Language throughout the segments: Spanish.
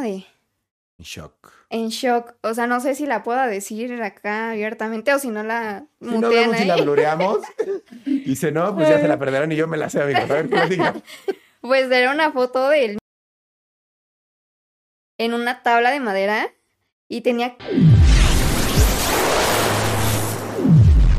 de En shock. en shock. O sea, no sé si la pueda decir acá abiertamente o si no la Si no vemos si la blureamos. Dice, no, pues ya se la perderán y yo me la sé, amigos. A ver, platica. Pues era una foto de él en una tabla de madera y tenía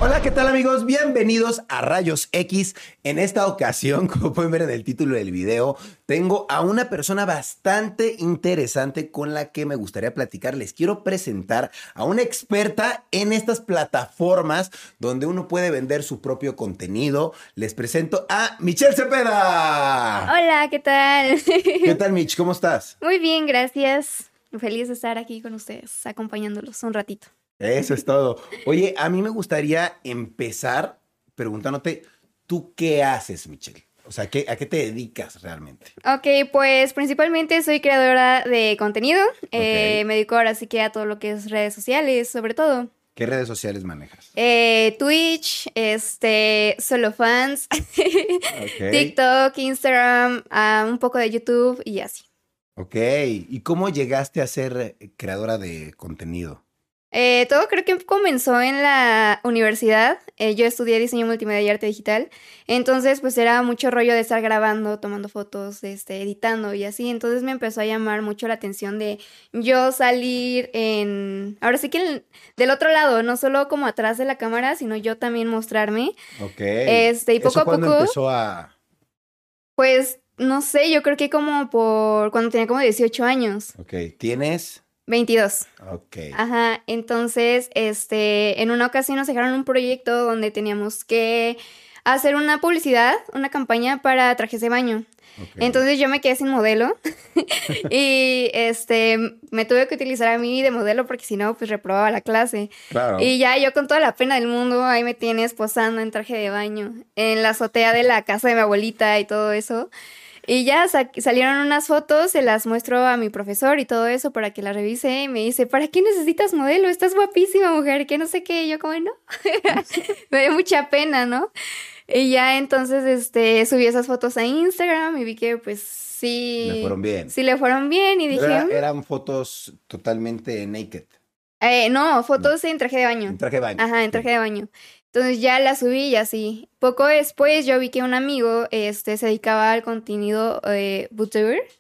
Hola, ¿qué tal amigos? Bienvenidos a Rayos X. En esta ocasión, como pueden ver en el título del video, tengo a una persona bastante interesante con la que me gustaría platicar. Les quiero presentar a una experta en estas plataformas donde uno puede vender su propio contenido. Les presento a Michelle Cepeda. Hola, ¿qué tal? ¿Qué tal, Mitch? ¿Cómo estás? Muy bien, gracias. Feliz de estar aquí con ustedes, acompañándolos un ratito. Eso es todo. Oye, a mí me gustaría empezar preguntándote, ¿tú qué haces, Michelle? O sea, ¿qué, ¿a qué te dedicas realmente? Ok, pues principalmente soy creadora de contenido. Eh, Ok. me dedico ahora sí que a todo lo que es redes sociales, sobre todo. ¿Qué redes sociales manejas? Eh, Twitch, este, solo fans, Ok. TikTok, Instagram, ah, un poco de YouTube y así. Ok. ¿Y cómo llegaste a ser eh, creadora de contenido? Eh, todo creo que comenzó en la universidad. Eh, yo estudié diseño multimedia y arte digital. Entonces, pues era mucho rollo de estar grabando, tomando fotos, este, editando y así. Entonces me empezó a llamar mucho la atención de yo salir en. Ahora sí que del otro lado, no solo como atrás de la cámara, sino yo también mostrarme. Ok. Este, y poco ¿Eso a poco- empezó a...? Pues no sé, yo creo que como por cuando tenía como 18 años, Ok. ¿Tienes? 22. Ok. Ajá, entonces, este, en una ocasión nos dejaron un proyecto donde teníamos que hacer una publicidad, una campaña para trajes de baño. Entonces yo me quedé sin modelo y este me tuve que utilizar a mí de modelo porque si no pues reprobaba la clase. Claro. Y ya yo con toda la pena del mundo ahí me tienes posando en traje de baño en la azotea de la casa de mi abuelita y todo eso. Y ya sa- salieron unas fotos, se las muestro a mi profesor y todo eso para que la revise y me dice, ¿para qué necesitas modelo? Estás guapísima, mujer, que no sé qué. Y yo como, no, me dio mucha pena, ¿no? Y ya entonces este, subí esas fotos a Instagram y vi que pues sí... Le fueron bien. Sí le fueron bien y dije, Era- "Mm". eran fotos totalmente naked. Eh, no, fotos en traje de baño. En traje de baño. Ajá, en traje de baño. Entonces ya la subí y así. Poco después yo vi que un amigo este, se dedicaba al contenido eh,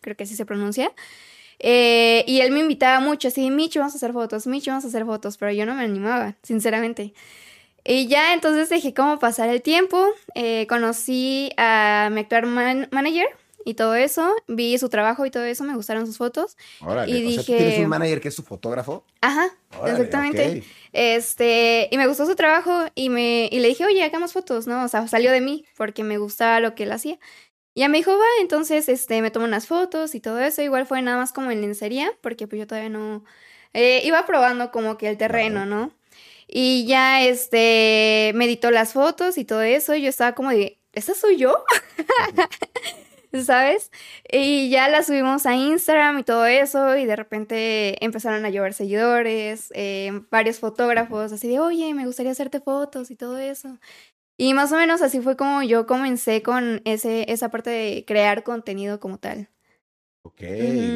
creo que así se pronuncia. Eh, y él me invitaba mucho, así, Micho, vamos a hacer fotos, Micho, vamos a hacer fotos, pero yo no me animaba, sinceramente. Y ya entonces dejé cómo pasar el tiempo, eh, conocí a mi actual man- manager y todo eso, vi su trabajo y todo eso, me gustaron sus fotos. Órale. y O sea, ¿tú dije- tienes un manager que es su fotógrafo? Ajá, Órale, exactamente. ok. Este, y me gustó su trabajo y me y le dije, "Oye, hagamos fotos", ¿no? O sea, salió de mí porque me gustaba lo que él hacía. Y ya me dijo, "Va", entonces este me tomó unas fotos y todo eso, igual fue nada más como en lencería, porque pues yo todavía no eh, iba probando como que el terreno, ¿no? Y ya este me editó las fotos y todo eso, y yo estaba como de, ¿esa soy yo? ¿Sabes? Y ya la subimos a Instagram y todo eso, y de repente empezaron a llover seguidores, eh, varios fotógrafos, así de, oye, me gustaría hacerte fotos y todo eso. Y más o menos así fue como yo comencé con ese, esa parte de crear contenido como tal. Ok,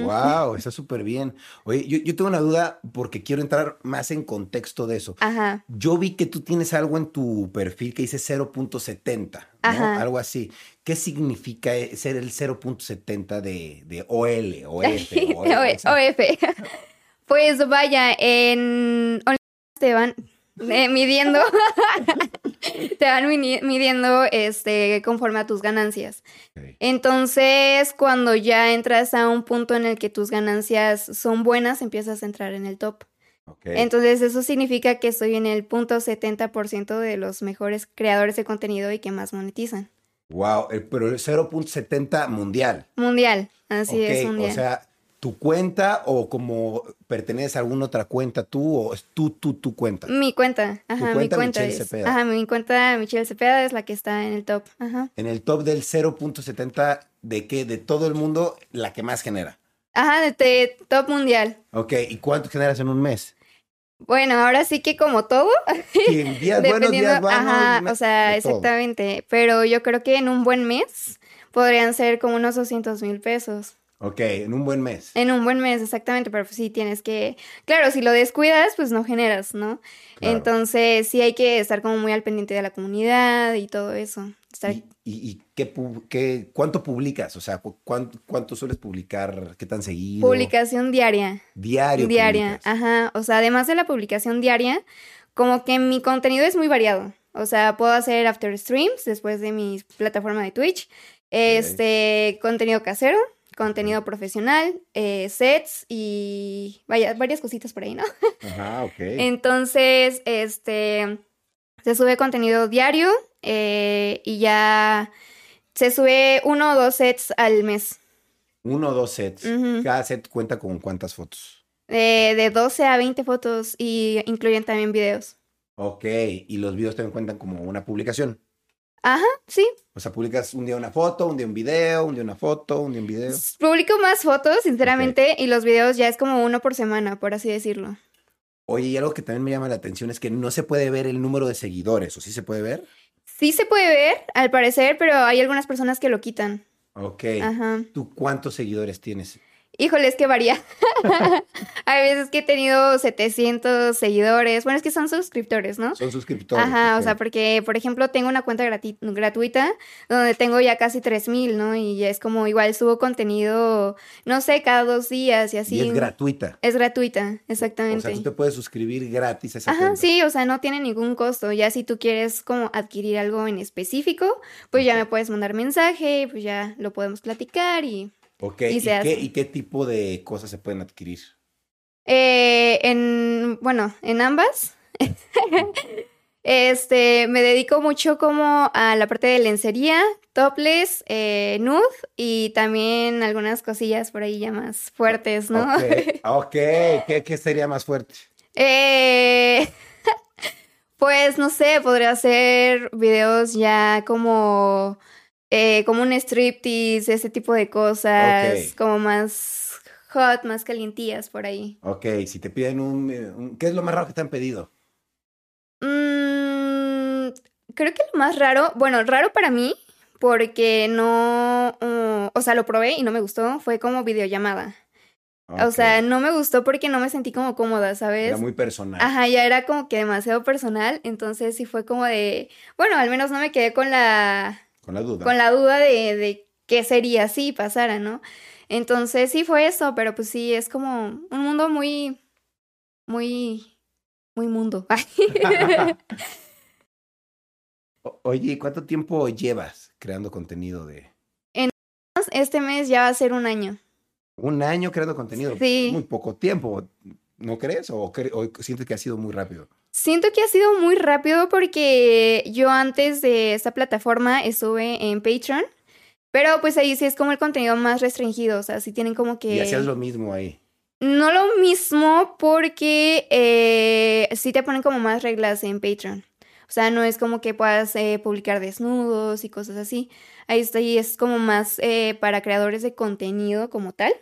wow, está súper bien. Oye, yo, yo tengo una duda porque quiero entrar más en contexto de eso. Ajá. Yo vi que tú tienes algo en tu perfil que dice 0.70, ¿no? Algo así. ¿Qué significa e- ser el 0.70 de, de OL o F? o O- F? OF. Pues vaya, en van eh, midiendo, te van midiendo este conforme a tus ganancias. Entonces, cuando ya entras a un punto en el que tus ganancias son buenas, empiezas a entrar en el top. Entonces, eso significa que estoy en el punto 70% de los mejores creadores de contenido y que más monetizan. Wow, eh, pero el 0.70 mundial. Mundial, así es, mundial. O sea, tu cuenta o como perteneces a alguna otra cuenta tú o es tú, tú, tu cuenta. mi cuenta, ajá, cuenta, mi cuenta Michelle es. Cepeda. Ajá, mi cuenta Michelle Cepeda es la que está en el top. Ajá. En el top del 0.70 de qué? De todo el mundo, la que más genera. Ajá, de, de top mundial. Ok, ¿y cuánto generas en un mes? Bueno, ahora sí que como todo, en días buenos, días malos. ajá, o sea, todo. exactamente. Pero yo creo que en un buen mes podrían ser como unos 200 mil pesos. Ok, en un buen mes. En un buen mes, exactamente, pero sí tienes que, claro, si lo descuidas, pues no generas, ¿no? Claro. Entonces sí hay que estar como muy al pendiente de la comunidad y todo eso. Estar- ¿Y, y- y qué, qué- cuánto publicas? O sea, cu- ¿cuánto, cuánto sueles publicar? ¿Qué tan seguido? Publicación diaria. Diario. Diaria, publicas. ajá. O sea, además de la publicación diaria, como que mi contenido es muy variado. O sea, puedo hacer after streams después de mi plataforma de Twitch. Este, contenido casero, contenido profesional, eh, sets y vaya, varias cositas por ahí, ¿no? Ajá, ok. Entonces, este, se sube contenido diario eh, y ya se sube uno o dos sets al mes. Uno o dos sets. Cada set cuenta con cuántas fotos. Eh, de 12 a 20 fotos y incluyen también videos. Ok, y los videos también cuentan como una publicación. Ajá, sí. O sea, publicas un día una foto, un día un video, un día una foto, un día un video. Publico más fotos, sinceramente, y los videos ya es como uno por semana, por así decirlo. Oye, y algo que también me llama la atención es que no se puede ver el número de seguidores, ¿o sí se puede ver? Sí se puede ver, al parecer, pero hay algunas personas que lo quitan. Ok. Ajá. ¿Tú cuántos seguidores tienes? Híjole, es que varía. Hay veces que he tenido 700 seguidores. Bueno, es que son suscriptores, ¿no? Son suscriptores. Ajá, o sea, porque, por ejemplo, tengo una cuenta gratuita donde tengo ya casi 3000, ¿no? Y ya es como igual subo contenido, no sé, cada dos días y así. Y es gratuita. Es gratuita, O exactamente. sea, tú te puedes suscribir gratis a esa Ajá, cuenta. sí, o sea, no tiene ningún costo. Ya si tú quieres como adquirir algo en específico, pues ya me puedes mandar mensaje, pues ya lo podemos platicar y... Ok, Y ¿y, se qué, hace. ¿y qué tipo de cosas se pueden adquirir? Eh, en, bueno, en ambas. Este, me dedico mucho como a la parte de lencería, topless, eh, nude y también algunas cosillas por ahí ya más fuertes, ¿no? Ok, ok. ¿Qué, qué sería más fuerte? Eh, pues no sé, podría hacer videos ya como, eh, como un striptease, ese tipo de cosas, como más hot, más calientillas por ahí. Ok, si te piden un, eh, un- ¿Qué es lo más raro que te han pedido? Mm, creo que lo más raro, bueno, raro para mí, porque no, uh, o sea, lo probé y no me gustó, fue como videollamada. O Ok, sea, no me gustó porque no me sentí como cómoda, ¿sabes? Era muy personal. Ajá, ya era como que demasiado personal, entonces sí fue como de, bueno, al menos no me quedé con la, Con la duda. con la duda de, de qué sería si pasara, ¿no? Entonces sí fue eso, pero pues sí, es como un mundo muy, muy, muy mundo. Oye, ¿y cuánto tiempo llevas creando contenido de Este mes ya va a ser un año. un año creando contenido? Sí. Muy poco tiempo, ¿no crees? ¿O, cre- o sientes que ha sido muy rápido? Siento que ha sido muy rápido porque yo antes de esta plataforma estuve en Patreon, pero pues ahí sí es como el contenido más restringido, o sea, sí tienen como que... Y hacías lo mismo ahí. No lo mismo porque eh, sí te ponen como más reglas en Patreon. O sea, no es como que puedas eh, publicar desnudos y cosas así. Ahí está, y es como más eh, para creadores de contenido como tal.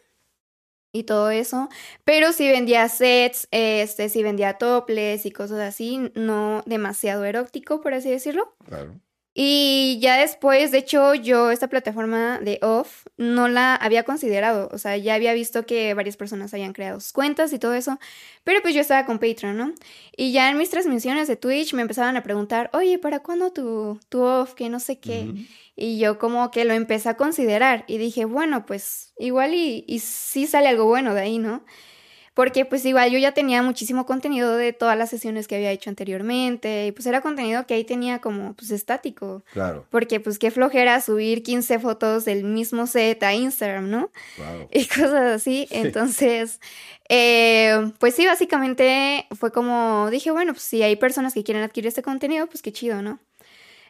Y todo eso. Pero sí vendía sets, este, sí vendía toples y cosas así. No demasiado erótico, por así decirlo. Claro. Y ya después, de hecho, yo esta plataforma de Off no la había considerado. O sea, ya había visto que varias personas habían creado sus cuentas y todo eso. Pero pues yo estaba con Patreon, ¿no? Y ya en mis transmisiones de Twitch me empezaban a preguntar, oye, ¿para cuándo tu, tu Off? Que no sé qué. Y yo como que lo empecé a considerar. Y dije, bueno, pues igual y, y sí sale algo bueno de ahí, ¿no? Porque pues igual yo ya tenía muchísimo contenido de todas las sesiones que había hecho anteriormente y pues era contenido que ahí tenía como pues estático. Claro, Porque pues qué flojera subir 15 fotos del mismo set a Instagram, ¿no? wow. Y cosas así. Entonces, eh, pues sí, básicamente fue como, dije, bueno, pues si hay personas que quieren adquirir este contenido, pues qué chido, ¿no?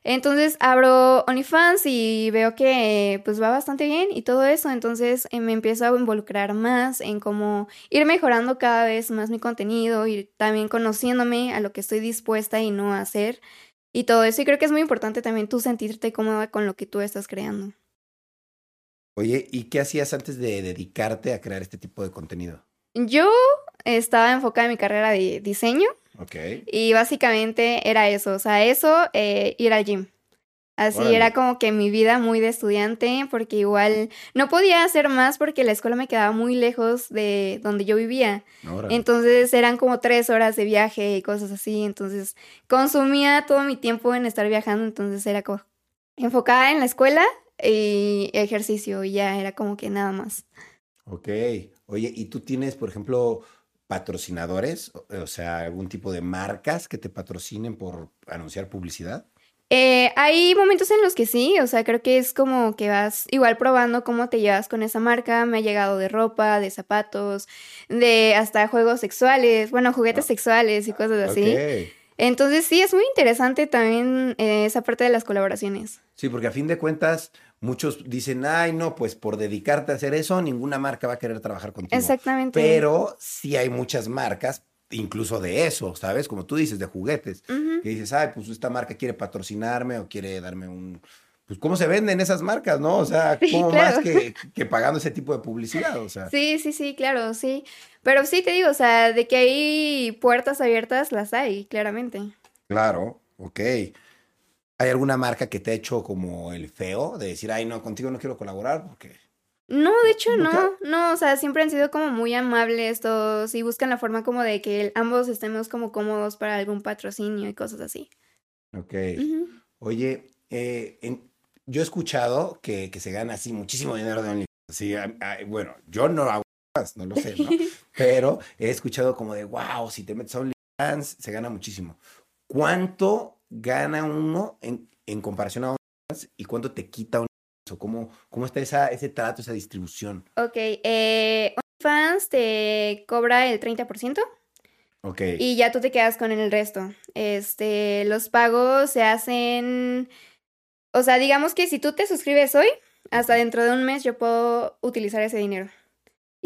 Entonces abro OnlyFans y veo que pues va bastante bien y todo eso. Entonces eh, me empiezo a involucrar más en cómo ir mejorando cada vez más mi contenido y también conociéndome a lo que estoy dispuesta y no a hacer y todo eso. Y creo que es muy importante también tú sentirte cómoda con lo que tú estás creando. Oye, ¿y qué hacías antes de dedicarte a crear este tipo de contenido? Yo estaba enfocada en mi carrera de diseño. Ok. Y básicamente era eso, o sea, eso, eh, ir al gym. Así Órale. era como que mi vida muy de estudiante, porque igual no podía hacer más porque la escuela me quedaba muy lejos de donde yo vivía. Órale. Entonces eran como tres horas de viaje y cosas así. Entonces consumía todo mi tiempo en estar viajando. Entonces era como enfocada en la escuela y ejercicio y ya era como que nada más. Ok. Oye, ¿y tú tienes, por ejemplo, patrocinadores? O, sea, algún tipo de marcas que te patrocinen por anunciar publicidad? Eh, hay momentos en los que sí, o sea, creo que es como que vas igual probando cómo te llevas con esa marca. Me ha llegado de ropa, de zapatos, de hasta juegos sexuales, bueno, juguetes Ah. sexuales y cosas así. Entonces sí, es muy interesante también eh, esa parte de las colaboraciones. Sí, porque a fin de cuentas, muchos dicen, ay, no, pues por dedicarte a hacer eso, ninguna marca va a querer trabajar contigo. Exactamente. Pero sí hay muchas marcas, incluso de eso, ¿sabes? Como tú dices, de juguetes. Que dices, ay, pues esta marca quiere patrocinarme o quiere darme un... Pues cómo se venden esas marcas, ¿no? O sea, Sí, ¿cómo claro. más que, que pagando ese tipo de publicidad? O sea, Sí, sí, sí, claro, sí. Pero sí te digo, o sea, de que hay puertas abiertas, las hay, claramente. claro, ok. ¿Hay alguna marca que te ha hecho como el feo de decir, ay, no, contigo no quiero colaborar porque... No, de hecho no, no, o sea, siempre han sido como muy amables todos y buscan la forma como de que ambos estemos como cómodos para algún patrocinio y cosas así. Ok. Oye, eh, en- yo he escuchado que, que se gana así muchísimo dinero de OnlyFans. Sí, bueno, yo no hago más, no lo sé, ¿no? Pero he escuchado como de, wow, si te metes a OnlyFans, se gana muchísimo. ¿Cuánto gana uno en, en comparación a OnlyFans y cuánto te quita OnlyFans? ¿O cómo, cómo está esa, ese trato, esa distribución? Ok, eh, OnlyFans te cobra el 30% Ok. y ya tú te quedas con el resto. Este, los pagos se hacen, o sea, digamos que si tú te suscribes hoy, hasta dentro de un mes yo puedo utilizar ese dinero.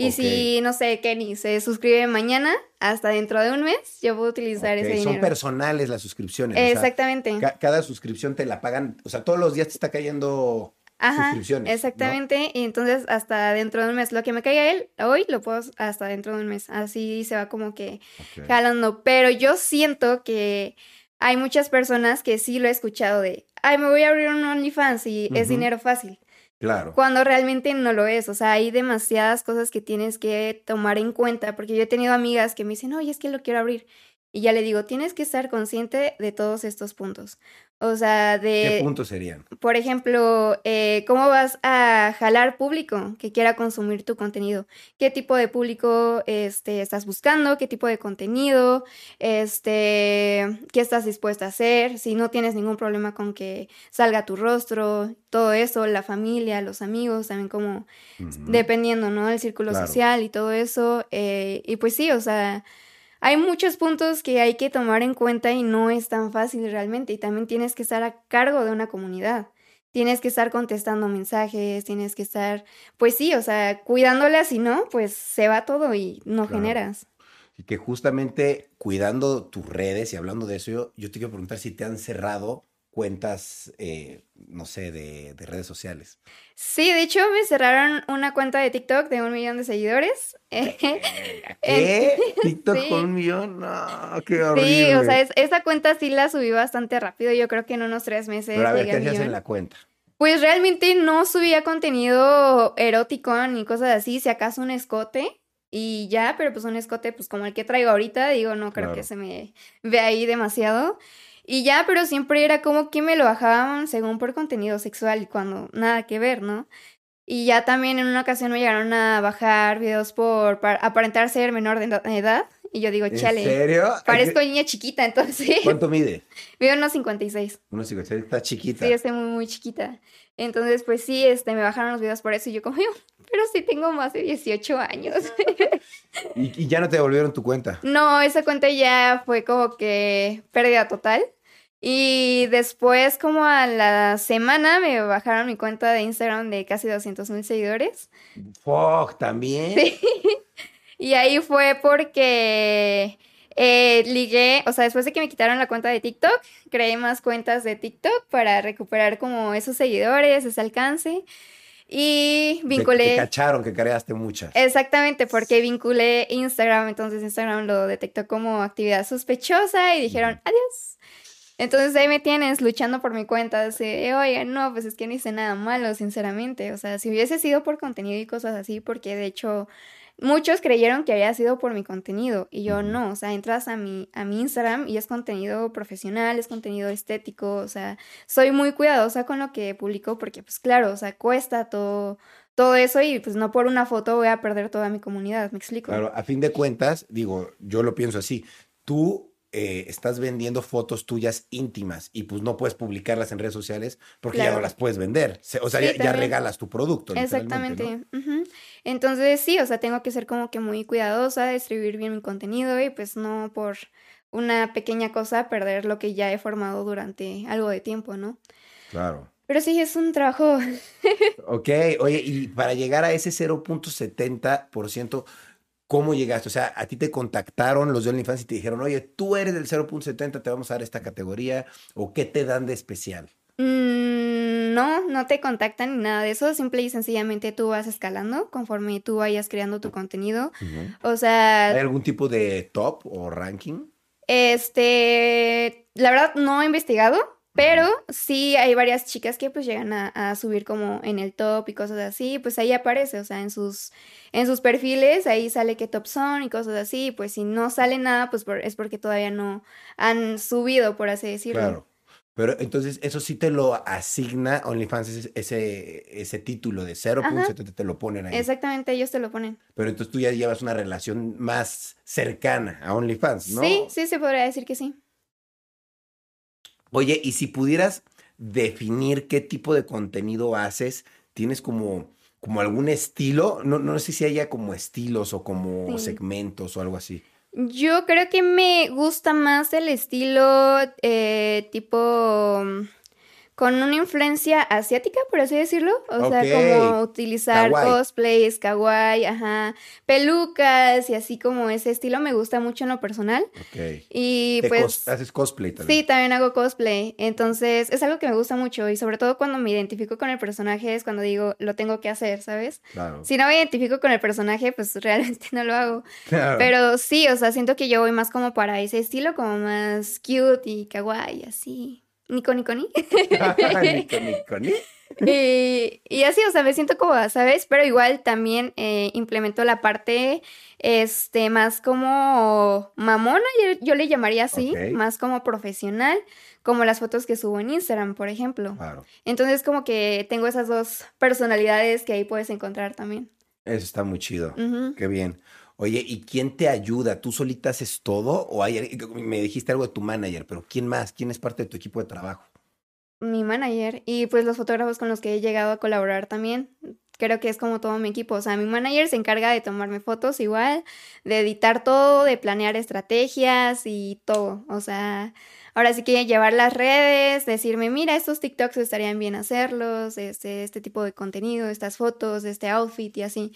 Y si, no sé, Kenny se suscribe mañana, hasta dentro de un mes yo puedo utilizar ese Son dinero. personales las suscripciones. o sea, Exactamente. ca- cada suscripción te la pagan, o sea, todos los días te está cayendo Ajá, suscripciones, ¿no? exactamente. Y entonces hasta dentro de un mes, lo que me caiga él hoy, lo puedo hasta dentro de un mes. Así se va como que Ok. jalando. Pero yo siento que hay muchas personas que sí lo he escuchado de, ay, me voy a abrir un OnlyFans y es dinero fácil. Claro. Cuando realmente no lo es. O sea, hay demasiadas cosas que tienes que tomar en cuenta. Porque yo he tenido amigas que me dicen, oye, es que lo quiero abrir. Y ya le digo, tienes que estar consciente de todos estos puntos. O sea, ¿Qué de, puntos serían? por ejemplo, eh, ¿cómo vas a jalar público que quiera consumir tu contenido? ¿Qué tipo de público este, estás buscando? ¿Qué tipo de contenido? Este, ¿qué estás dispuesta a hacer? Si no tienes ningún problema con que salga tu rostro, todo eso, la familia, los amigos, también como dependiendo, ¿no? El círculo Claro. social y todo eso. eh, y pues sí, o sea, hay muchos puntos que hay que tomar en cuenta y no es tan fácil realmente. Y también tienes que estar a cargo de una comunidad. Tienes que estar contestando mensajes, tienes que estar, pues sí, o sea, cuidándola, si no, pues se va todo y no Claro. generas. Y que justamente cuidando tus redes y hablando de eso, yo, yo te quiero preguntar si te han cerrado cuentas, eh, no sé, de, de redes sociales. Sí, de hecho me cerraron una cuenta de TikTok de un millón de seguidores. ¿Qué? ¿TikTok sí. con un millón? No, qué horrible. Sí, o sea, es- esa cuenta sí la subí bastante rápido. Yo creo que en unos tres meses Pero a ver, llegué ¿qué al hacías en la cuenta? Pues realmente no subía contenido erótico ni cosas así, si acaso un escote y ya, pero pues un escote pues como el que traigo ahorita, digo, no creo Claro. que se me ve ahí demasiado. Y ya, pero siempre era como que me lo bajaban según por contenido sexual y cuando nada que ver, ¿no? Y ya también en una ocasión me llegaron a bajar videos por aparentar ser menor de eda- edad y yo digo, ¿En chale, serio? parezco niña chiquita, entonces ¿Cuánto mide? mido unos 56. Unos 56, está chiquita. Sí, estoy muy, muy chiquita. Entonces, pues sí, este, me bajaron los videos por eso y yo como, "Yo, pero sí tengo más de 18 años. ¿Y, y ya no te devolvieron tu cuenta? no, esa cuenta ya fue como que pérdida total. Y después, como a la semana, me bajaron mi cuenta de Instagram de casi 200 mil seguidores. Fuck, también. Sí. Y ahí fue porque eh, ligué, o sea, después de que me quitaron la cuenta de TikTok, creé más cuentas de TikTok para recuperar como esos seguidores, ese alcance. Y vinculé. Te, te cacharon que creaste muchas. Exactamente, porque vinculé Instagram, entonces Instagram lo detectó como actividad sospechosa y dijeron adiós. Entonces ahí me tienes luchando por mi cuenta, de, oye, no, pues es que no hice nada malo, sinceramente. O sea, si hubiese sido por contenido y cosas así, porque de hecho muchos creyeron que había sido por mi contenido y yo no, o sea, entras a mi, a mi Instagram y es contenido profesional, es contenido estético, o sea, soy muy cuidadosa con lo que publico porque pues claro, o sea, cuesta todo, todo eso y pues no por una foto voy a perder toda mi comunidad, me explico. Claro, a fin de cuentas, digo, yo lo pienso así, tú eh, estás vendiendo fotos tuyas íntimas y pues no puedes publicarlas en redes sociales porque ya no las puedes vender. O sea, ya, regalas tu producto. Exactamente. Entonces sí, o sea, tengo que ser como que muy cuidadosa, distribuir bien mi contenido y pues no por una pequeña cosa perder lo que ya he formado durante algo de tiempo, ¿no? Claro. Pero sí, es un trabajo. ok, oye, y para llegar a ese 0.70%, ¿Cómo llegaste? O sea, a ti te contactaron los de OnlyFans y te dijeron, oye, tú eres del 0.70, te vamos a dar esta categoría, o qué te dan de especial? Mm, no, no te contactan ni nada de eso, simple y sencillamente tú vas escalando conforme tú vayas creando tu contenido. O sea... ¿Hay algún tipo de top o ranking? Este, la verdad no he investigado, pero sí hay varias chicas que pues llegan a, subir como en el top y cosas así, pues ahí aparece, o sea, en sus, en sus perfiles, ahí sale qué top son y cosas así, pues si no sale nada, pues es porque todavía no han subido, por así decirlo. Claro. Pero entonces eso sí te lo asigna OnlyFans, ese, ese, título de 0.70 te lo ponen ahí. Exactamente, ellos te lo ponen. Pero entonces tú ya llevas una relación más cercana a OnlyFans, ¿no? Sí, sí, se podría decir que sí. Oye, y si pudieras definir qué tipo de contenido haces, ¿tienes como, como algún estilo? No, no sé si haya como estilos o como segmentos o algo así. Yo creo que me gusta más el estilo eh, tipo con una influencia asiática, por así decirlo. O sea, como utilizar cosplays, kawaii, ajá, pelucas y así como ese estilo me gusta mucho en lo personal. Ok. Y pues... ¿Haces cosplay también? Sí, también hago cosplay. Entonces, es algo que me gusta mucho y sobre todo cuando me identifico con el personaje es cuando digo, lo tengo que hacer, ¿sabes? Claro. Si no me identifico con el personaje, pues realmente no lo hago. Claro. Pero sí, o sea, siento que yo voy más como para ese estilo, como más cute y kawaii, así. Nico, Nico, ni. Nico, Nico, y, así, o sea, me siento como, ¿sabes? Pero igual también eh, implemento la parte, este, más como mamona, yo, le llamaría así, más como profesional, como las fotos que subo en Instagram, por ejemplo. Claro. Entonces, como que tengo esas dos personalidades que ahí puedes encontrar también. Eso está muy chido. Qué bien. Oye, ¿y quién te ayuda? ¿Tú solita haces todo? O hay, me dijiste algo de tu manager, pero ¿quién más? ¿Quién es parte de tu equipo de trabajo? Mi manager y pues los fotógrafos con los que he llegado a colaborar también. Creo que es como todo mi equipo. O sea, mi manager se encarga de tomarme fotos igual, de editar todo, de planear estrategias y todo. O sea, ahora sí que llevar las redes, decirme, mira, estos TikToks estarían bien hacerlos, este, este tipo de contenido, estas fotos, este outfit y así.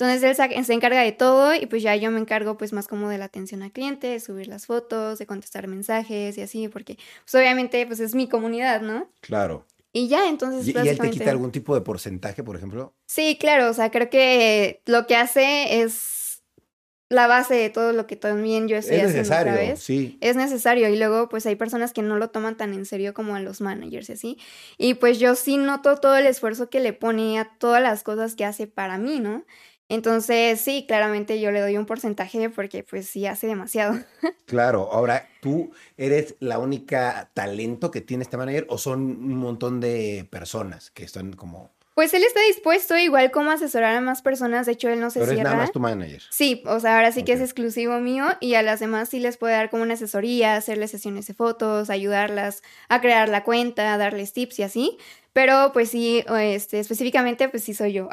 Entonces él se encarga de todo y pues ya yo me encargo pues más como de la atención al cliente, de subir las fotos, de contestar mensajes y así, porque pues obviamente pues es mi comunidad, ¿no? Claro. Y ya, entonces... ¿Y, él te quita algún tipo de porcentaje, por ejemplo? Sí, claro, o sea, creo que lo que hace es la base de todo lo que también yo estoy es necesario, Sí. Es necesario y luego pues hay personas que no lo toman tan en serio como a los managers y así. Y pues yo sí noto todo el esfuerzo que le pone a todas las cosas que hace para mí, ¿no? Entonces, sí, claramente yo le doy un porcentaje porque pues sí hace demasiado. Claro, ahora, ¿tú eres la única talento que tiene este manager o son un montón de personas que están como Pues él está dispuesto igual como asesorar a más personas, de hecho él no se Pero es cierra. nada más tu manager. Sí, o sea, ahora sí que es exclusivo mío y a las demás sí les puede dar como una asesoría, hacerles sesiones de fotos, ayudarlas a crear la cuenta, darles tips y así. Pero pues sí, este, específicamente pues sí soy yo.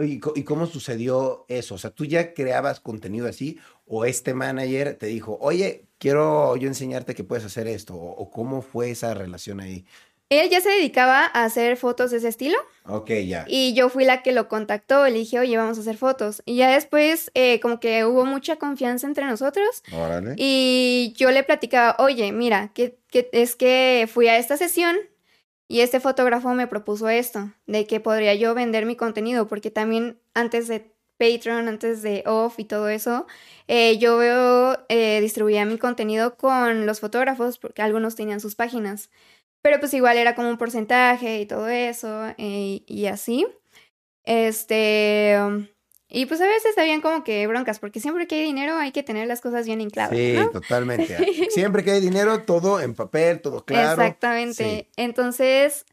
¿Y, cómo sucedió eso? O sea, ¿tú ya creabas contenido así o este manager te dijo, oye, quiero yo enseñarte que puedes hacer esto? ¿O, o cómo fue esa relación ahí? Él ya se dedicaba a hacer fotos de ese estilo Ok, ya. y yo fui la que lo contactó, le dije, oye, vamos a hacer fotos. Y ya después eh, como que hubo mucha confianza entre nosotros Órale. Y yo le platicaba, oye, mira, que, que es que fui a esta sesión y este fotógrafo me propuso esto, de que podría yo vender mi contenido, porque también antes de Patreon, antes de Off y todo eso, eh, yo veo, eh, distribuía mi contenido con los fotógrafos, porque algunos tenían sus páginas, pero pues igual era como un porcentaje y todo eso, eh, y así. Este... y pues a veces habían como que broncas, porque siempre que hay dinero hay que tener las cosas bien en clave, Sí, ¿no? totalmente. Siempre que hay dinero, todo en papel, todo claro. Exactamente. Sí. Entonces,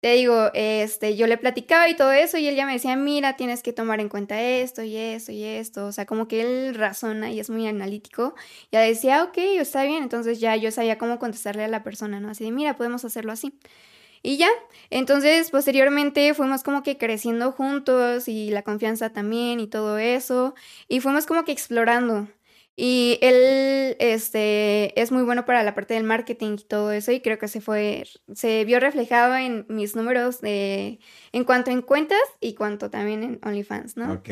te digo, este, yo le platicaba y todo eso, y él ya me decía, mira, tienes que tomar en cuenta esto y esto y esto. O sea, como que él razona y es muy analítico. Ya decía, ok, está bien. Entonces ya yo sabía cómo contestarle a la persona, ¿no? Así de, mira, podemos hacerlo así. Y ya, entonces posteriormente fuimos como que creciendo juntos y la confianza también y todo eso, y fuimos como que explorando. Y él, este, es muy bueno para la parte del marketing y todo eso, y creo que se fue, se vio reflejado en mis números de, en cuanto en cuentas y cuanto también en OnlyFans, ¿no? Ok.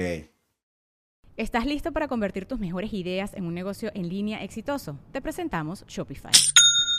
¿Estás listo para convertir tus mejores ideas en un negocio en línea exitoso? Te presentamos Shopify.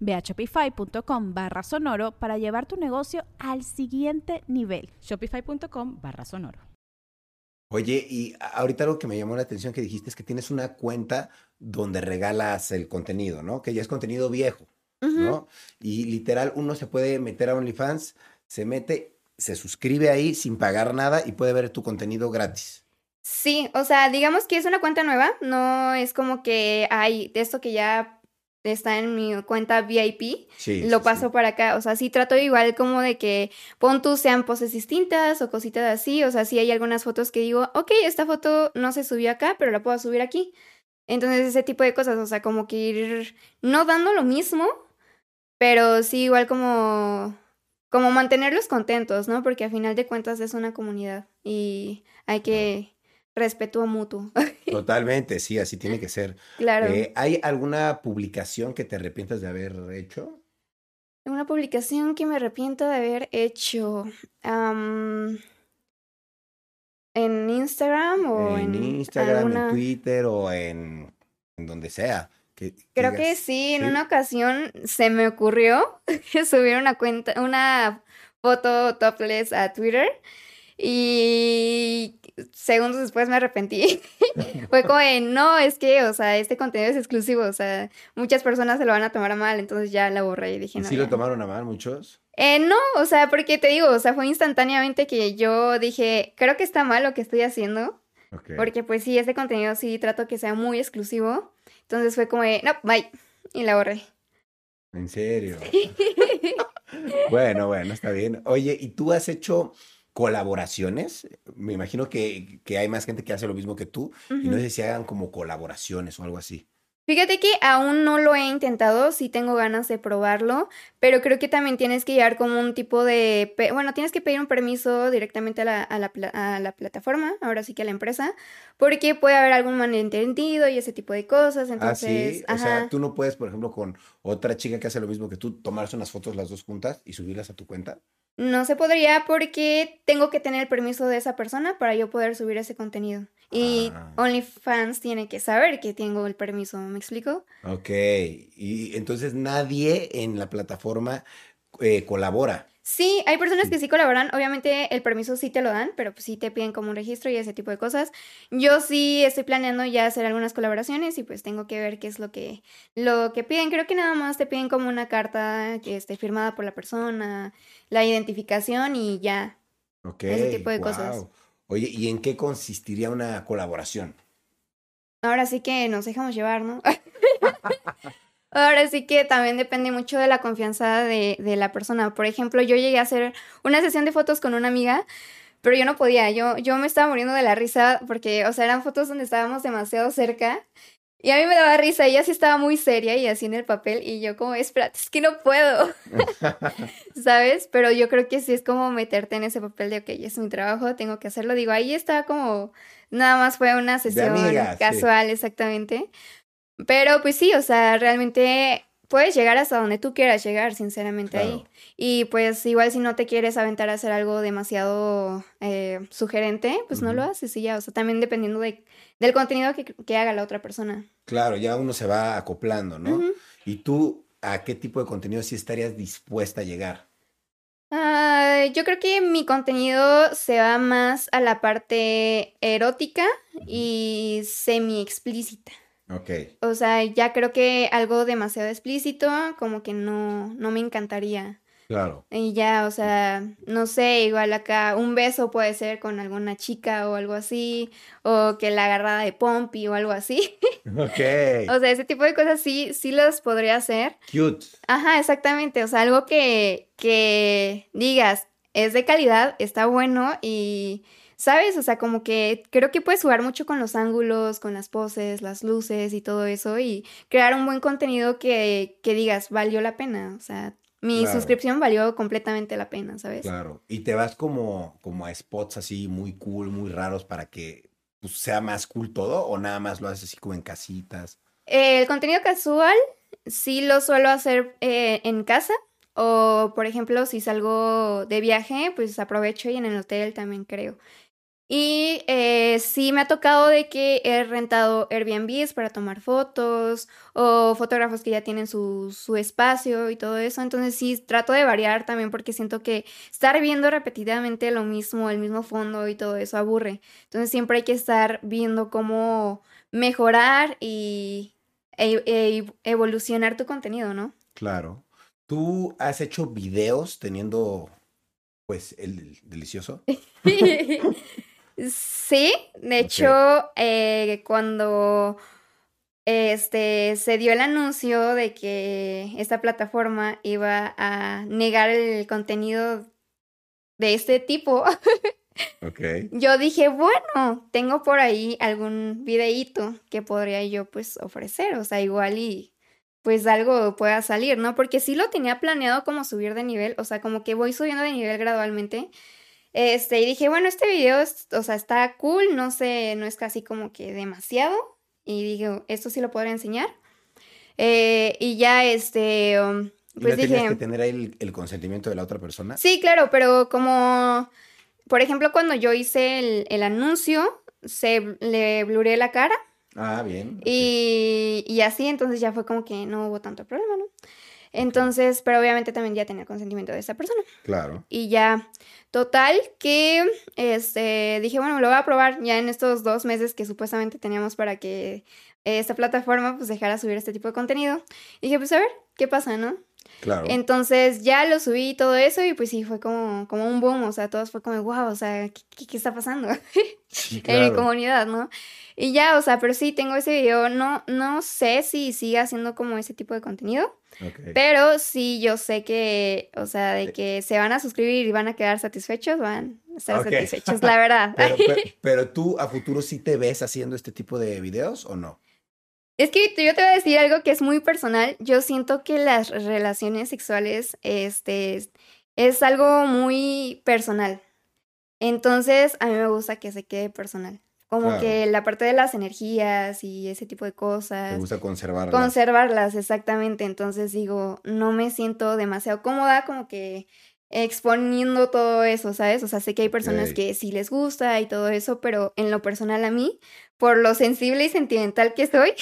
Ve a shopify.com barra sonoro para llevar tu negocio al siguiente nivel. Shopify.com barra sonoro. Oye, y ahorita algo que me llamó la atención que dijiste es que tienes una cuenta donde regalas el contenido, ¿no? Que ya es contenido viejo, ¿no? Y literal, uno se puede meter a OnlyFans, se mete, se suscribe ahí sin pagar nada y puede ver tu contenido gratis. Sí, o sea, digamos que es una cuenta nueva, no es como que hay de esto que ya está en mi cuenta VIP, Sí. lo sí, paso sí. para acá, o sea, sí trato igual como de que pon tú sean poses distintas o cositas así, o sea, sí hay algunas fotos que digo, ok, esta foto no se subió acá, pero la puedo subir aquí. Entonces, ese tipo de cosas, o sea, como que ir no dando lo mismo, pero sí igual como como mantenerlos contentos, ¿no? Porque a final de cuentas es una comunidad y hay que respeto mutuo. Totalmente, sí, así tiene que ser. claro. Eh, ¿Hay alguna publicación que te arrepientas de haber hecho? Una publicación que me arrepiento de haber hecho. ¿En Instagram o en en, Instagram, alguna- en Twitter o en, en donde sea. Que, Creo digas, que sí, en ¿sí? una ocasión se me ocurrió subir una cuenta, una foto topless a Twitter y segundos después me arrepentí. Fue como de, no, es que, o sea, este contenido es exclusivo, o sea, muchas personas se lo van a tomar a mal, entonces ya la borré y dije, ¿Y no. sí ya". lo tomaron a mal muchos? Eh, no, o sea, porque te digo, o sea, fue instantáneamente que yo dije, creo que está mal lo que estoy haciendo, Ok. porque pues sí, este contenido sí trato que sea muy exclusivo. Entonces fue como de, no, bye, y la borré. ¿En serio? Bueno, bueno, está bien. Oye, ¿y tú has hecho colaboraciones? Me imagino que, que hay más gente que hace lo mismo que tú y no sé si hagan como colaboraciones o algo así. Fíjate que aún no lo he intentado, sí tengo ganas de probarlo, pero creo que también tienes que llevar como un tipo de, bueno, tienes que pedir un permiso directamente a la, a la, a la plataforma, ahora sí que a la empresa, porque puede haber algún malentendido y ese tipo de cosas, Ah, sí. entonces, O sea, tú no puedes, por ejemplo, con otra chica que hace lo mismo que tú, tomarse unas fotos las dos juntas y subirlas a tu cuenta. No se podría porque tengo que tener el permiso de esa persona para yo poder subir ese contenido. Y Ah. OnlyFans tiene que saber que tengo el permiso, ¿me explico? Ok. Y entonces nadie en la plataforma eh, colabora. Sí, hay personas que sí colaboran, obviamente el permiso sí te lo dan, pero pues sí te piden como un registro y ese tipo de cosas. Yo sí estoy planeando ya hacer algunas colaboraciones y pues tengo que ver qué es lo que lo que piden. Creo que nada más te piden como una carta que esté firmada por la persona, la identificación y ya. Ok. Ese tipo de cosas. guau. Oye, ¿y en qué consistiría una colaboración? Ahora sí que nos dejamos llevar, ¿no? Ahora sí que también depende mucho de la confianza de, de la persona. Por ejemplo, yo llegué a hacer una sesión de fotos con una amiga, pero yo no podía. Yo, yo me estaba muriendo de la risa porque, o sea, eran fotos donde estábamos demasiado cerca. Y a mí me daba risa, ella sí estaba muy seria y así en el papel, y yo como, espérate, es que no puedo, ¿sabes? Pero yo creo que sí es como meterte en ese papel de, ok, es mi trabajo, tengo que hacerlo. Digo, ahí estaba como, nada más fue una sesión sí. casual, exactamente. Pero pues sí, o sea, realmente puedes llegar hasta donde tú quieras llegar, sinceramente, ahí. Y pues igual si no te quieres aventar a hacer algo demasiado eh, sugerente, pues no lo haces y ya, o sea, también dependiendo de, del contenido que, que haga la otra persona. Claro, ya uno se va acoplando, ¿no? ¿Y tú a qué tipo de contenido sí estarías dispuesta a llegar? Ah, yo creo que mi contenido se va más a la parte erótica y semi explícita. Ok. O sea, ya creo que algo demasiado explícito, como que no, no me encantaría. Claro. Y ya, o sea, no sé, igual acá un beso puede ser con alguna chica o algo así, o que la agarrada de pompi o algo así. Ok. O sea, ese tipo de cosas sí, sí los podría hacer. Cute. Ajá, exactamente. O sea, algo que, que digas es de calidad, está bueno y, ¿sabes? O sea, como que creo que puedes jugar mucho con los ángulos, con las poses, las luces y todo eso y crear un buen contenido que, que digas, valió la pena. O sea, mi Claro. suscripción valió completamente la pena, ¿sabes? Claro. Y te vas como, como a spots así muy cool, muy raros para que pues, sea más cool todo o nada más lo haces así como en casitas. El contenido casual sí lo suelo hacer eh, en casa o, por ejemplo, si salgo de viaje, pues aprovecho y en el hotel también creo. Y eh, sí me ha tocado de que he rentado Airbnbs para tomar fotos o fotógrafos que ya tienen su, su espacio y todo eso. Entonces sí trato de variar también porque siento que estar viendo repetidamente lo mismo, el mismo fondo y todo eso aburre. Entonces siempre hay que estar viendo cómo mejorar y e- e- evolucionar tu contenido, ¿no? Claro. ¿Tú has hecho videos teniendo, pues, el delicioso? Sí, de hecho, eh, cuando este se dio el anuncio de que esta plataforma iba a negar el contenido de este tipo, yo dije, bueno, tengo por ahí algún videíto que podría yo pues ofrecer, o sea, igual y pues algo pueda salir, ¿no? Porque sí lo tenía planeado como subir de nivel, o sea, como que voy subiendo de nivel gradualmente. Este, y dije, bueno, este video, es- o sea, está cool, no sé, no es casi como que demasiado. Y dije, esto sí lo podría enseñar. Eh, y ya, este, um, ¿Y pues no dije, que tener ahí el, el consentimiento de la otra persona? sí, claro, pero como, por ejemplo, cuando yo hice el, el anuncio, se le bluré la cara Ah, bien. y, y así, entonces ya fue como que no hubo tanto problema, ¿no? Entonces, pero obviamente también ya tenía consentimiento de esa persona. Claro. Y ya, total, que este, dije, bueno, lo voy a probar ya en estos dos meses que supuestamente teníamos para que esta plataforma pues dejara subir este tipo de contenido. dije, pues a ver, ¿qué pasa, no? Claro. Entonces ya lo subí y todo eso y pues sí, fue como, como un boom, o sea, todos fue como, wow, o sea, ¿qué, qué- qué está pasando? Sí, en mi comunidad, ¿no? Y ya, o sea, pero sí, tengo ese video, no, no sé si sigue haciendo como ese tipo de contenido. Pero sí, yo sé que, o sea, Eh. de que se van a suscribir y van a quedar satisfechos, van a estar satisfechos, la verdad. Pero, pero, pero tú a futuro sí te ves haciendo este tipo de videos o no? Es que yo te voy a decir algo que es muy personal. Yo siento que las relaciones sexuales, este, es- algo muy personal. Entonces, a mí me gusta que se quede personal. Como Claro. que la parte de las energías y ese tipo de cosas. gusta conservarlas. Conservarlas, exactamente. Entonces digo, no me siento demasiado cómoda, como que exponiendo todo eso, ¿sabes? O sea, sé que hay personas que sí les gusta y todo eso, pero en lo personal a mí, por lo sensible y sentimental que soy,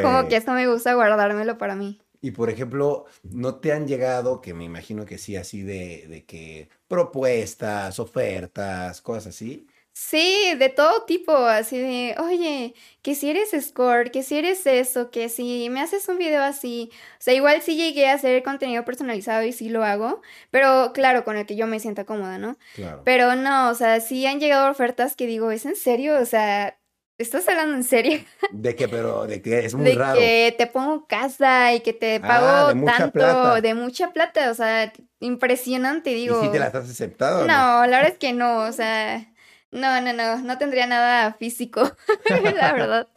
como que esto me gusta guardármelo para mí. Y por ejemplo, ¿no te han llegado, que me imagino que sí, así de, de que propuestas, ofertas, cosas así? Sí, de todo tipo, así de, oye, que si eres score, que si eres eso, que si me haces un video así. O sea, igual sí llegué a hacer contenido personalizado y sí lo hago, pero claro, con el que yo me sienta cómoda, ¿no? Claro. Pero no, o sea, sí han llegado ofertas que digo, ¿es en serio? O sea, ¿estás hablando en serio? De que, pero, de que es muy de raro. que te pongo casa y que te Ah, pago de mucha tanto, plata. de mucha plata, o sea, impresionante, ¿Y digo. si te las has aceptado? o No, la verdad es que no, o sea, no, no, no, no tendría nada físico, la verdad.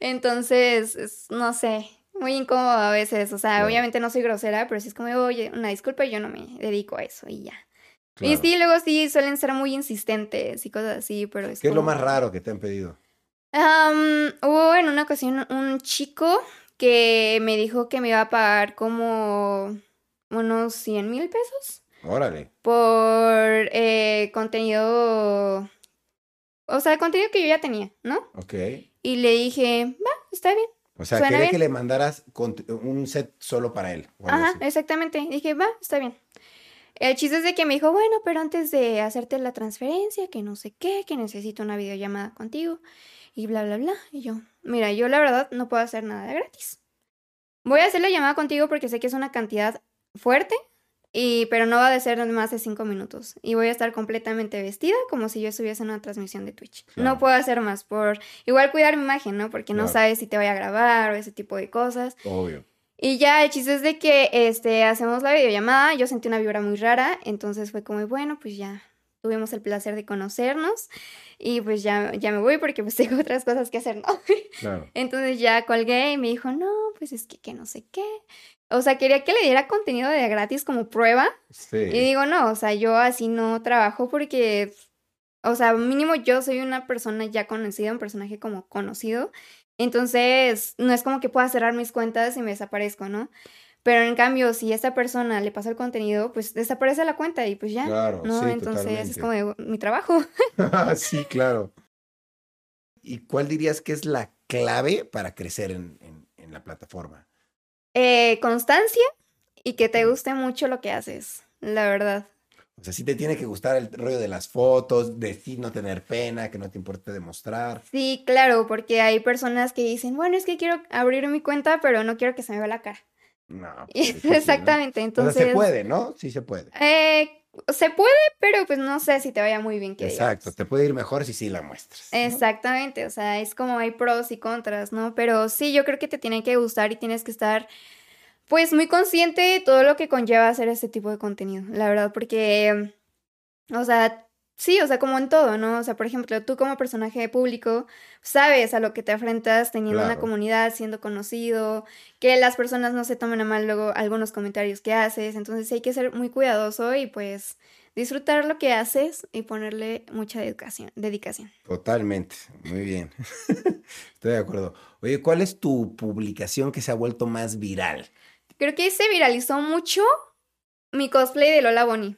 Entonces, es- no sé, muy incómodo a veces, o sea, Claro. obviamente no soy grosera, pero sí es como, oye, una disculpa, yo no me dedico a eso y ya. Y Claro. sí, luego sí suelen ser muy insistentes y cosas así, pero es ¿Qué es lo como- más raro que te han pedido? Am, hubo en una ocasión un chico que me dijo que me iba a pagar como unos 100 mil pesos Órale. por eh, contenido, o sea, contenido que yo ya tenía, ¿no? Ok. Y le dije, va, está bien. O sea, quería bien. que le mandaras un set solo para él. Ajá, así. exactamente. Dije, va, está bien. El chiste es de que me dijo, bueno, pero antes de hacerte la transferencia, que no sé qué, que necesito una videollamada contigo y bla, bla, bla. Y yo, mira, yo la verdad no puedo hacer nada de gratis. Voy a hacer la llamada contigo porque sé que es una cantidad fuerte, y, pero no va a ser más de cinco minutos. Y voy a estar completamente vestida como si yo estuviese en una transmisión de Twitch. Claro. No puedo hacer más por igual cuidar mi imagen, ¿no? Porque no sabes si te voy a grabar o ese tipo de cosas. Obvio. Y ya el chiste es de que este, hacemos la videollamada, yo sentí una vibra muy rara, entonces fue como, bueno, pues ya tuvimos el placer de conocernos y pues ya, ya me voy porque pues tengo otras cosas que hacer, ¿no? Claro. Entonces ya colgué y me dijo, no, pues es que, que no sé qué. O sea, quería que le diera contenido de gratis como prueba Sí. y digo, no, o sea, yo así no trabajo porque, o sea, mínimo yo soy una persona ya conocida, un personaje como conocido. Entonces, no es como que pueda cerrar mis cuentas y me desaparezco, ¿no? Pero en cambio, si a esta persona le pasa el contenido, pues desaparece la cuenta y pues ya. Claro, ¿No? sí, Entonces es como de, mi trabajo. sí, claro. ¿Y cuál dirías que es la clave para crecer en, en- en la plataforma? Eh, constancia y que te guste mucho lo que haces, la verdad. O sea, sí te tiene que gustar el rollo de las fotos, de sí no tener pena, que no te importe demostrar. Sí, claro, porque hay personas que dicen, bueno, es que quiero abrir mi cuenta, pero no quiero que se me vea la cara. No. Pues. Exactamente, O entonces... sea, se puede, ¿no? Sí se puede. Eh, se puede, pero pues no sé si te vaya muy bien que Exacto, digamos. te puede ir mejor si sí la muestras. ¿no? Exactamente, o sea, es como hay pros y contras, ¿no? Pero sí, yo creo que te tiene que gustar y tienes que estar, pues, muy consciente de todo lo que conlleva hacer este tipo de contenido, la verdad, porque, o sea, sí, o sea, como en todo, ¿no? O sea, por ejemplo, tú como personaje público sabes a lo que te enfrentas teniendo una comunidad, siendo conocido, que las personas no se tomen a mal luego algunos comentarios que haces, entonces hay que ser muy cuidadoso y pues disfrutar lo que haces y ponerle mucha dedicación, dedicación. Totalmente, muy bien. Estoy de acuerdo. Oye, ¿cuál es tu publicación que se ha vuelto más viral? Creo que se viralizó mucho mi cosplay de Lola Bonnie.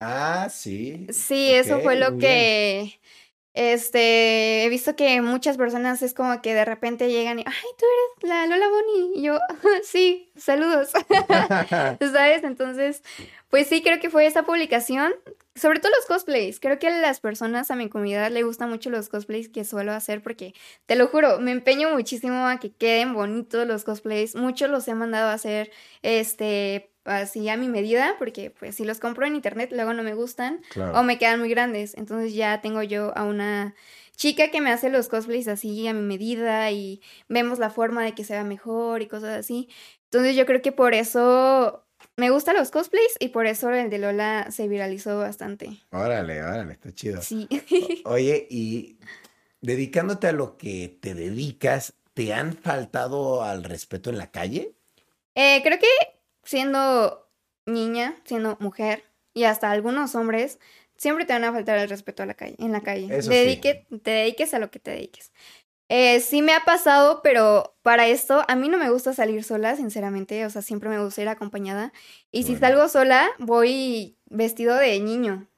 Ah, sí. Sí, eso fue lo bien. que este he visto que muchas personas es como que de repente llegan y ay, tú eres la Lola Bonnie y yo sí, saludos. ¿Sabes? Entonces, pues sí, creo que fue esa publicación. Sobre todo los cosplays. Creo que a las personas, a mi comunidad, le gustan mucho los cosplays que suelo hacer porque, te lo juro, me empeño muchísimo a que queden bonitos los cosplays. Muchos los he mandado a hacer, este, así a mi medida porque, pues, si los compro en internet, luego no me gustan Claro. o me quedan muy grandes. Entonces ya tengo yo a una chica que me hace los cosplays así a mi medida y vemos la forma de que se vea mejor y cosas así. Entonces yo creo que por eso me gustan los cosplays y por eso el de Lola se viralizó bastante. Órale, órale, está chido. Sí. Oye, y dedicándote a lo que te dedicas, ¿te han faltado al respeto en la calle? Eh, creo que siendo niña, siendo mujer y hasta algunos hombres, siempre te van a faltar el respeto a la calle, en la calle. Eso sí. Dedique- te dediques a lo que te dediques. Eh, sí me ha pasado, pero para esto a mí no me gusta salir sola, sinceramente. O sea, siempre me gusta ir acompañada. Y si salgo sola, voy vestido de niño.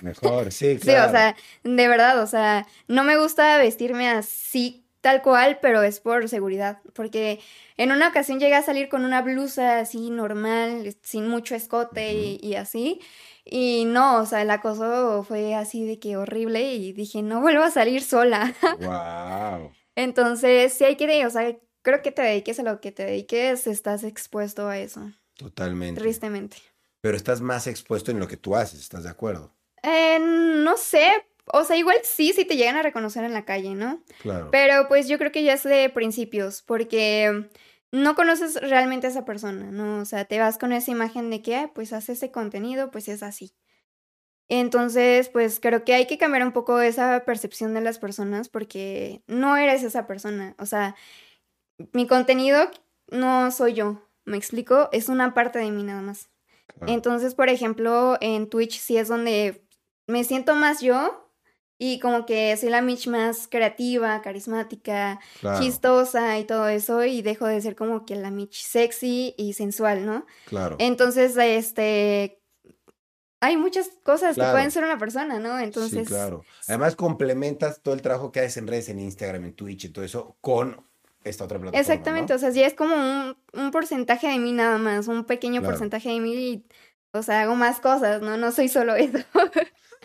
Mejor, sí, Sí, claro. o sea, de verdad, o sea, no me gusta vestirme así tal cual, pero es por seguridad, porque en una ocasión llegué a salir con una blusa así normal, sin mucho escote y, y así, y no, o sea, el acoso fue así de que horrible y dije, no vuelvo a salir sola. Wow. Entonces, sí hay que, o sea, creo que te dediques a lo que te dediques, estás expuesto a eso, Totalmente. tristemente. Pero estás más expuesto en lo que tú haces, ¿estás de acuerdo? Eh, no sé, o sea, igual sí, si te llegan a reconocer en la calle, ¿no? Claro. Pero pues yo creo que ya es de principios, porque no conoces realmente a esa persona, ¿no? O sea, te vas con esa imagen de que, ah, pues hace ese contenido, pues es así. Entonces, pues creo que hay que cambiar un poco esa percepción de las personas porque no eres esa persona. O sea, mi contenido no soy yo, ¿me explico? Es una parte de mí nada más. Entonces, por ejemplo, en Twitch sí es donde me siento más yo y como que soy la Mitch más creativa, carismática, Claro, chistosa y todo eso y dejo de ser como que la Mitch sexy y sensual, ¿no? claro. Entonces, este, hay muchas cosas Claro. que pueden ser una persona, ¿no? Entonces, sí, claro. Además, complementas todo el trabajo que haces en redes, en Instagram, en Twitch y todo eso con esta otra plataforma. exactamente, ¿no? o sea, ya es como un, un porcentaje de mí nada más, un pequeño Claro. porcentaje de mí y, o sea, hago más cosas, ¿no? No soy solo eso.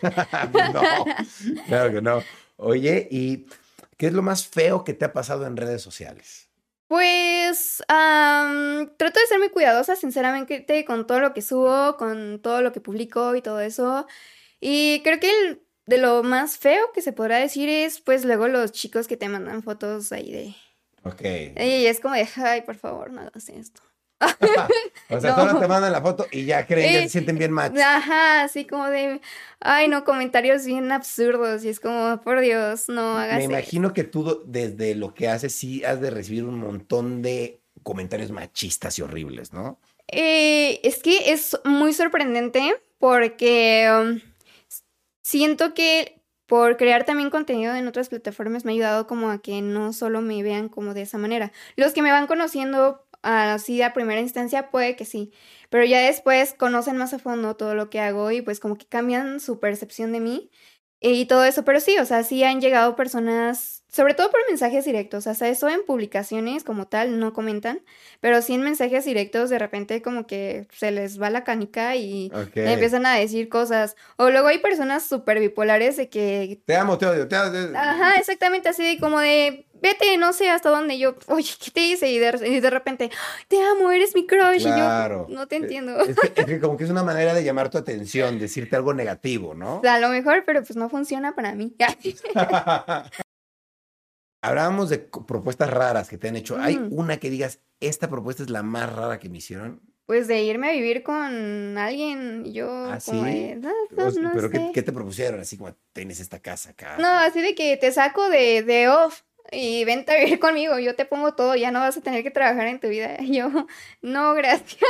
no, claro que no. Oye, ¿y qué es lo más feo que te ha pasado en redes sociales? Pues am, trato de ser muy cuidadosa, sinceramente, con todo lo que subo, con todo lo que publico y todo eso. Y creo que el- de lo más feo que se podrá decir es, pues, luego los chicos que te mandan fotos ahí de... Ok. Y es como de, ay, por favor, no hagas esto. O sea, no. solo te mandan la foto y ya creen, ya se sienten bien match. Ajá, así como de, ay, no, comentarios bien absurdos. Y es como, por Dios, no hagas Me eso. imagino que tú desde lo que haces sí has de recibir un montón de comentarios machistas y horribles, ¿no? Eh, es que es muy sorprendente porque um, siento que por crear también contenido en otras plataformas me ha ayudado como a que no solo me vean como de esa manera. Los que me van conociendo así a primera instancia puede que sí, pero ya después conocen más a fondo todo lo que hago y pues como que cambian su percepción de mí y todo eso, pero sí, o sea, sí han llegado personas, sobre todo por mensajes directos, hasta eso en publicaciones como tal no comentan, pero sí en mensajes directos de repente como que se les va la canica y Ok. empiezan a decir cosas. O luego hay personas súper bipolares de que, Te amo, te odio, te odio. ajá, exactamente así de como de, vete, no sé hasta dónde yo, oye, ¿qué te hice? Y de, y de repente, te amo, eres mi crush. Claro. Y yo, no te entiendo. Es que, es que como que es una manera de llamar tu atención, decirte algo negativo, ¿no? A lo mejor, pero pues no funciona para mí. Hablábamos de propuestas raras que te han hecho. ¿Hay Ujú. una que digas, esta propuesta es la más rara que me hicieron? Pues de irme a vivir con alguien, yo ¿Ah, como de, "No, O- no ¿Pero qué, sé". qué te propusieron? Así como, tienes esta casa acá. No, así de que te saco de, de off y vente a vivir conmigo, yo te pongo todo, ya no vas a tener que trabajar en tu vida. Y yo, no, gracias.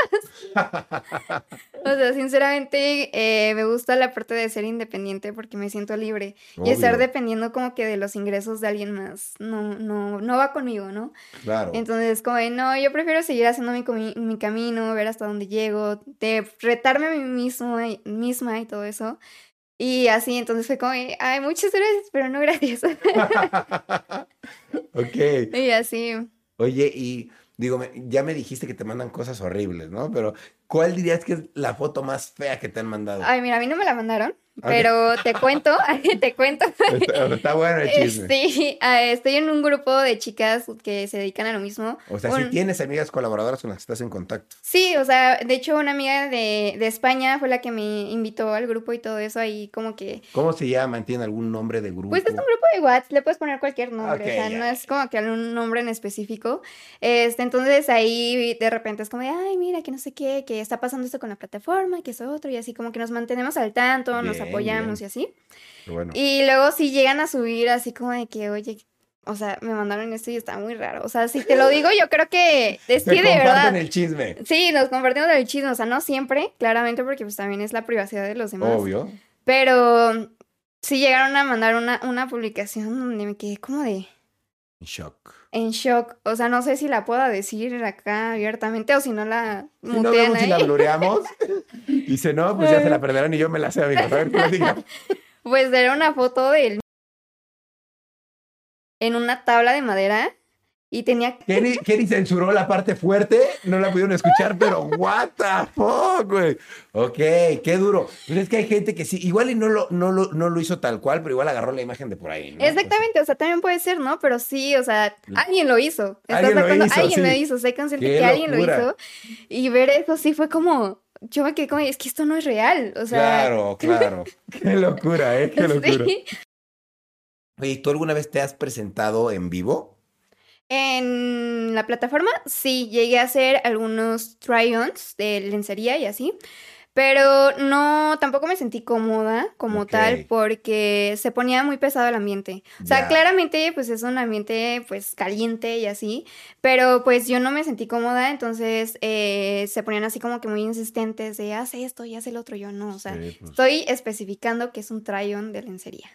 O sea, sinceramente, eh, me gusta la parte de ser independiente porque me siento libre. Y estar dependiendo como que de los ingresos de alguien más, no, no, no va conmigo, ¿no? Claro. Entonces, como de, no, yo prefiero seguir haciendo mi, mi camino, ver hasta dónde llego, de retarme a mí mismo, misma y todo eso. Y así, entonces fue como, ay, muchas gracias, pero no gracias. ok. y así. Oye, y digo, ya me dijiste que te mandan cosas horribles, ¿no? Pero, ¿cuál dirías que es la foto más fea que te han mandado? Ay, mira, a mí no me la mandaron, Pero te cuento, te cuento. Está, está bueno el chisme. Sí, ah, estoy en un grupo de chicas que se dedican a lo mismo. O sea, si tienes amigas colaboradoras con las que estás en contacto. Sí, o sea, de hecho una amiga de, de España fue la que me invitó al grupo y todo eso, ahí como que... ¿Cómo se llama? ¿Tiene algún nombre de grupo? Pues es un grupo de WhatsApp, le puedes poner cualquier nombre, o sea, no es como que algún nombre en específico. Este, entonces ahí de repente es como de, ay, mira, que no sé qué, que está pasando esto con la plataforma, que eso otro, y así como que nos mantenemos al tanto, nos Bien, apoyamos bien. y así. Bueno. Y luego si llegan a subir así como de que, oye, o sea, me mandaron esto y está muy raro. O sea, si te lo digo, yo creo que es que de comparten verdad. el chisme. Sí, nos compartimos el chisme, o sea, no siempre, claramente, porque pues también es la privacidad de los demás. Obvio. Pero sí llegaron a mandar una, una publicación donde me quedé como de, shock. En shock. O sea, no sé si la pueda decir acá abiertamente o si no la Si no vemos si la blureamos. Dice, no, pues ya se la perderán y yo me la sé, amigo. A ver, platica. Pues era una foto del en una tabla de madera y tenía Kenny, Kenny censuró la parte fuerte, no la pudieron escuchar, pero what the fuck, güey. Ok, qué duro. Pues es que hay gente que sí, igual y no lo, no lo, no lo hizo tal cual, pero igual agarró la imagen de por ahí, ¿no? Exactamente, o sea, también puede ser, ¿no? Pero sí, o sea, alguien lo hizo. ¿Estás Alguien lo hizo, alguien sí. lo hizo, sé consciente Qué que alguien lo hizo. Y ver eso sí fue como, yo me quedé como, es que esto no es real, o sea. Claro, claro. Qué locura, ¿eh? Qué locura. sí. Oye, ¿tú alguna vez te has presentado en vivo? En la plataforma, sí, llegué a hacer algunos try-ons de lencería y así. Pero no, tampoco me sentí cómoda como tal porque se ponía muy pesado el ambiente. O sea, claramente pues es un ambiente pues caliente y así, pero pues yo no me sentí cómoda, entonces eh, se ponían así como que muy insistentes de haz esto y haz el otro, yo no, o sea, Sí, pues, estoy especificando que es un try-on de lencería.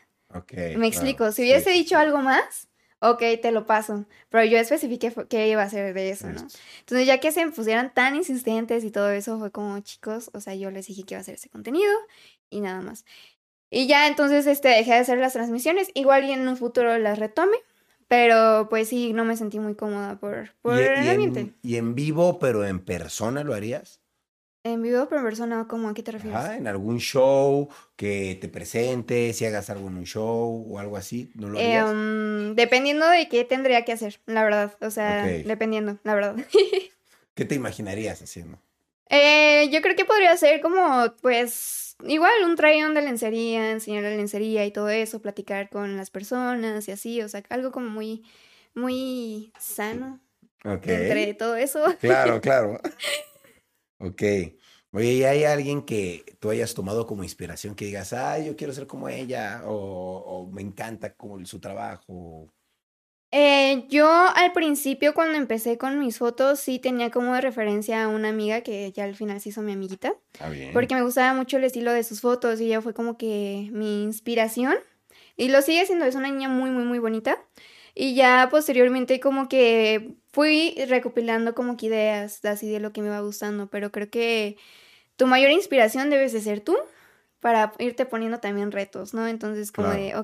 Me explico, si hubiese sí, dicho algo más, ok, te lo paso, pero yo especifiqué que iba a ser de eso, ¿no? Entonces ya que se pusieran tan insistentes y todo eso, fue como, chicos, o sea, yo les dije que iba a hacer ese contenido y nada más. Y ya entonces este, dejé de hacer las transmisiones, igual y en un futuro las retome, pero pues sí, no me sentí muy cómoda por, por ¿Y, el y ambiente. en, y en vivo, pero en persona lo harías? En vivo, pero en persona, ¿cómo? ¿A qué te refieres? Ajá, en algún show que te presentes, si hagas algo en un show o algo así, ¿no lo Eh, harías? um, dependiendo de qué tendría que hacer, la verdad. O sea, dependiendo, la verdad. ¿Qué te imaginarías haciendo? Eh, yo creo que podría ser como, pues, igual un try-on de lencería, enseñar la lencería y todo eso, platicar con las personas y así, o sea, algo como muy, muy sano entre todo eso. Claro, claro. Ok. Oye, ¿y hay alguien que tú hayas tomado como inspiración que digas, ay, yo quiero ser como ella, o, o me encanta como su trabajo? Eh, yo al principio cuando empecé con mis fotos sí tenía como de referencia a una amiga que ya al final se hizo mi amiguita. Está bien. porque me gustaba mucho el estilo de sus fotos y ella fue como que mi inspiración. Y lo sigue siendo, es una niña muy, muy, muy bonita. Y ya posteriormente como que fui recopilando como que ideas así de lo que me va gustando, pero creo que tu mayor inspiración debes de ser tú para irte poniendo también retos, ¿no? Entonces como Claro. de,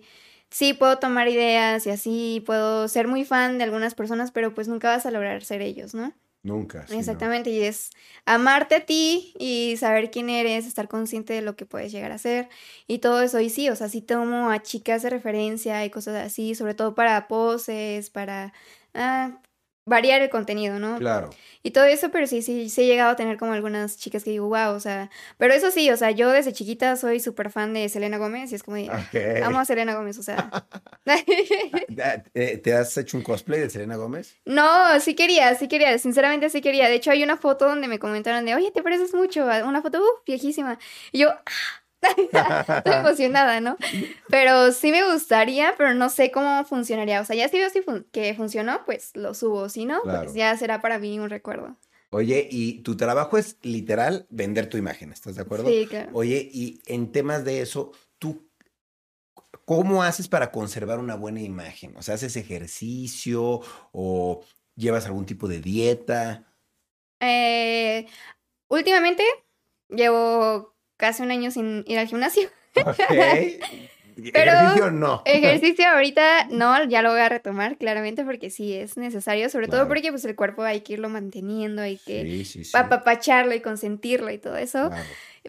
ok, sí puedo tomar ideas y así, puedo ser muy fan de algunas personas, pero pues nunca vas a lograr ser ellos, ¿no? Nunca. sí, no. Exactamente, y es amarte a ti y saber quién eres, estar consciente de lo que puedes llegar a ser y todo eso. Y sí, o sea, sí tomo a chicas de referencia y cosas así, sobre todo para poses, para ah, variar el contenido, ¿no? Claro. Y todo eso, pero sí, sí, sí he llegado a tener como algunas chicas que digo, wow, o sea, pero eso sí, o sea, yo desde chiquita soy súper fan de Selena Gómez y es como, de, "Ah, Ok. amo a Selena Gómez, o sea. Ah, eh, ¿Te has hecho un cosplay de Selena Gómez? No, sí quería, sí quería, sinceramente sí quería. De hecho, hay una foto donde me comentaron de, oye, te pareces mucho, una foto uf, viejísima. Y yo, ¡ah! estoy emocionada, ¿no? Pero sí me gustaría, pero no sé cómo funcionaría. O sea, ya si veo si fun- que funcionó, pues lo subo. Si no, Claro. pues ya será para mí un recuerdo. Oye, y tu trabajo es literal vender tu imagen, ¿estás de acuerdo? Sí, claro. Oye, y en temas de eso, ¿tú cómo haces para conservar una buena imagen? O sea, ¿haces ejercicio o llevas algún tipo de dieta? Eh, últimamente llevo casi un año sin ir al gimnasio. Pero- ejercicio no. Ejercicio ahorita no, ya lo voy a retomar claramente porque sí es necesario, sobre todo Claro. porque pues el cuerpo hay que irlo manteniendo, hay que Sí, sí, sí. apapacharlo y consentirlo y todo eso. Claro.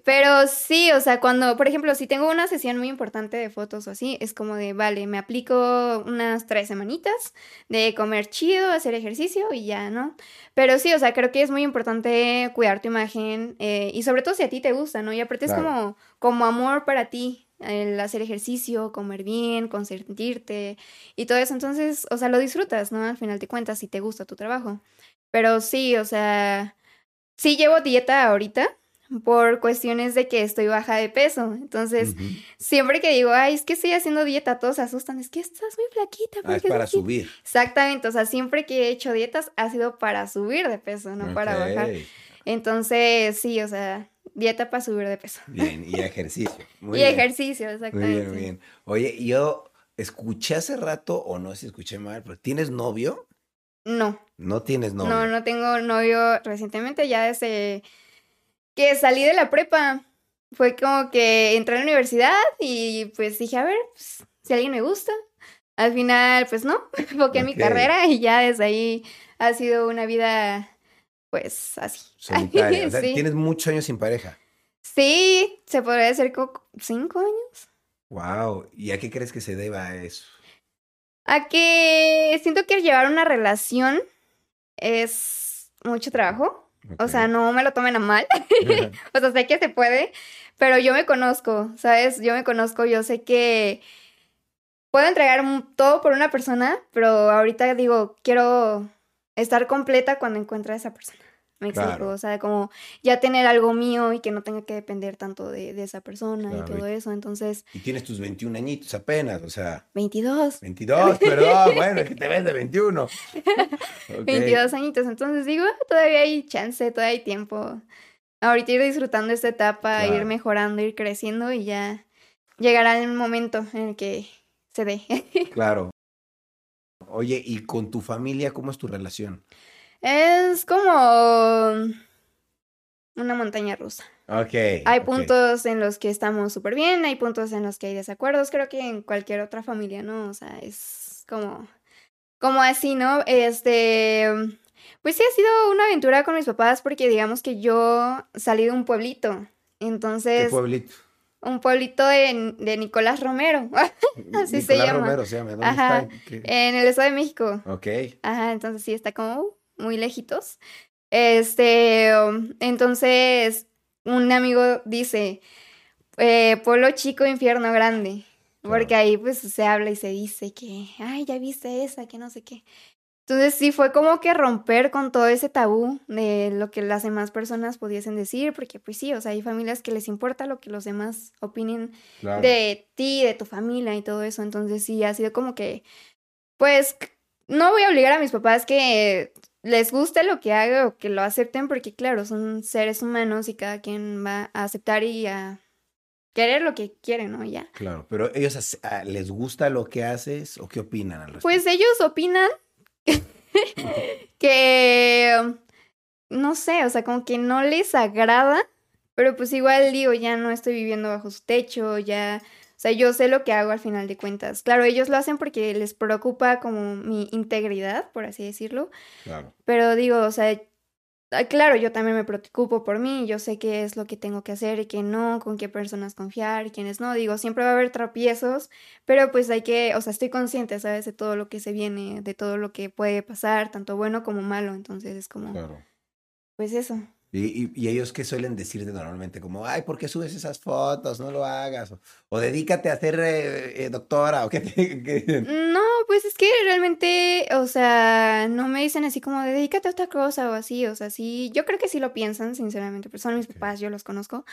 Pero sí, o sea, cuando, por ejemplo, si tengo una sesión muy importante de fotos o así, es como de, vale, me aplico unas tres semanitas de comer chido, hacer ejercicio y ya, ¿no? Pero sí, o sea, creo que es muy importante cuidar tu imagen eh, y sobre todo si a ti te gusta, ¿no? Y aparte es Claro. como, como amor para ti. El hacer ejercicio, comer bien, consentirte y todo eso. Entonces, o sea, lo disfrutas, ¿no? Al final te cuentas si te gusta tu trabajo. Pero sí, o sea, sí llevo dieta ahorita, por cuestiones de que estoy baja de peso. Entonces, siempre que digo, ay, es que estoy haciendo dieta, todos se asustan, es que estás muy flaquita. Ah, es ¿por qué para estás así?". subir. Exactamente, o sea, siempre que he hecho dietas ha sido para subir de peso, no para bajar. Entonces, sí, o sea, dieta para subir de peso. Bien, y ejercicio. Muy y bien. ejercicio, Muy exactamente. bien, muy bien. Oye, yo escuché hace rato, o no sé si escuché mal, pero ¿tienes novio? No. No tienes novio. No, no tengo novio recientemente, ya desde que salí de la prepa. Fue como que entré a la universidad y pues dije, a ver, pues, si alguien me gusta. Al final, pues no, enfoqué en mi carrera y ya desde ahí ha sido una vida, pues así. Solitaria. O sea, sí. tienes muchos años sin pareja. Sí, se podría decir como cinco años. Wow. ¿Y a qué crees que se deba eso? A que siento que llevar una relación es mucho trabajo. O sea, no me lo tomen a mal. o sea, sé que se puede, pero yo me conozco, ¿sabes? Yo me conozco, yo sé que puedo entregar todo por una persona, pero ahorita digo, quiero estar completa cuando encuentre a esa persona. Me explico, Claro. o sea, como ya tener algo mío y que no tenga que depender tanto de, de esa persona Claro, y todo y- eso. Entonces, y tienes tus 21 añitos apenas, o sea, 22. 22, perdón, bueno, es que te ves de 21. Ok. 22 añitos. Entonces digo, "Ah, todavía hay chance, todavía hay tiempo. Ahorita ir disfrutando esta etapa, Claro. ir mejorando, ir creciendo y ya llegará el momento en el que se dé. Claro. Oye, ¿y con tu familia cómo es tu relación? es como una montaña rusa. Ok. Hay puntos en los que estamos súper bien, hay puntos en los que hay desacuerdos, creo que en cualquier otra familia, ¿no? O sea, es como, como así, ¿no? Este, pues sí ha sido una aventura con mis papás porque digamos que yo salí de un pueblito, ¿Qué entonces, pueblito? Un pueblito de, de Nicolás Romero, Así se Nicolás llama. Romero se llama. ¿Dónde Ajá. está? En el Estado de México. Ok. Ajá, entonces sí está como muy lejitos. Este, entonces un amigo dice, eh, pueblo chico, infierno grande. Porque Claro. ahí pues se habla y se dice que, ay, ya viste esa, que no sé qué. Entonces sí fue como que romper con todo ese tabú de lo que las demás personas pudiesen decir, porque pues sí, o sea, hay familias que les importa lo que los demás opinen Claro. de ti, de tu familia y todo eso. Entonces sí, ha sido como que, pues, no voy a obligar a mis papás que les guste lo que haga o que lo acepten, porque claro, son seres humanos y cada quien va a aceptar y a querer lo que quieren, ¿no? Ya. Claro, pero ellos ah, les gusta lo que haces o qué opinan al respecto. Pues ellos opinan que, no sé, o sea, como que no les agrada, pero pues igual digo, ya no estoy viviendo bajo su techo, ya, o sea, yo sé lo que hago al final de cuentas. Claro, ellos lo hacen porque les preocupa como mi integridad, por así decirlo, Claro. pero digo, o sea, claro, yo también me preocupo por mí, yo sé qué es lo que tengo que hacer y qué no, con qué personas confiar y quiénes no. Digo, siempre va a haber tropiezos, pero pues hay que, o sea, estoy consciente, ¿sabes? De todo lo que se viene, de todo lo que puede pasar, tanto bueno como malo. Entonces es como, Claro. pues eso. Y, y- y ellos qué suelen decirte normalmente, como, ay, ¿por qué subes esas fotos? No lo hagas. O, o dedícate a ser eh, eh, doctora. O qué te- qué dicen? No, pues es que realmente, o sea, no me dicen así como de dedícate a otra cosa o así, o sea, sí, yo creo que sí lo piensan, sinceramente, pero son mis papás, yo los conozco,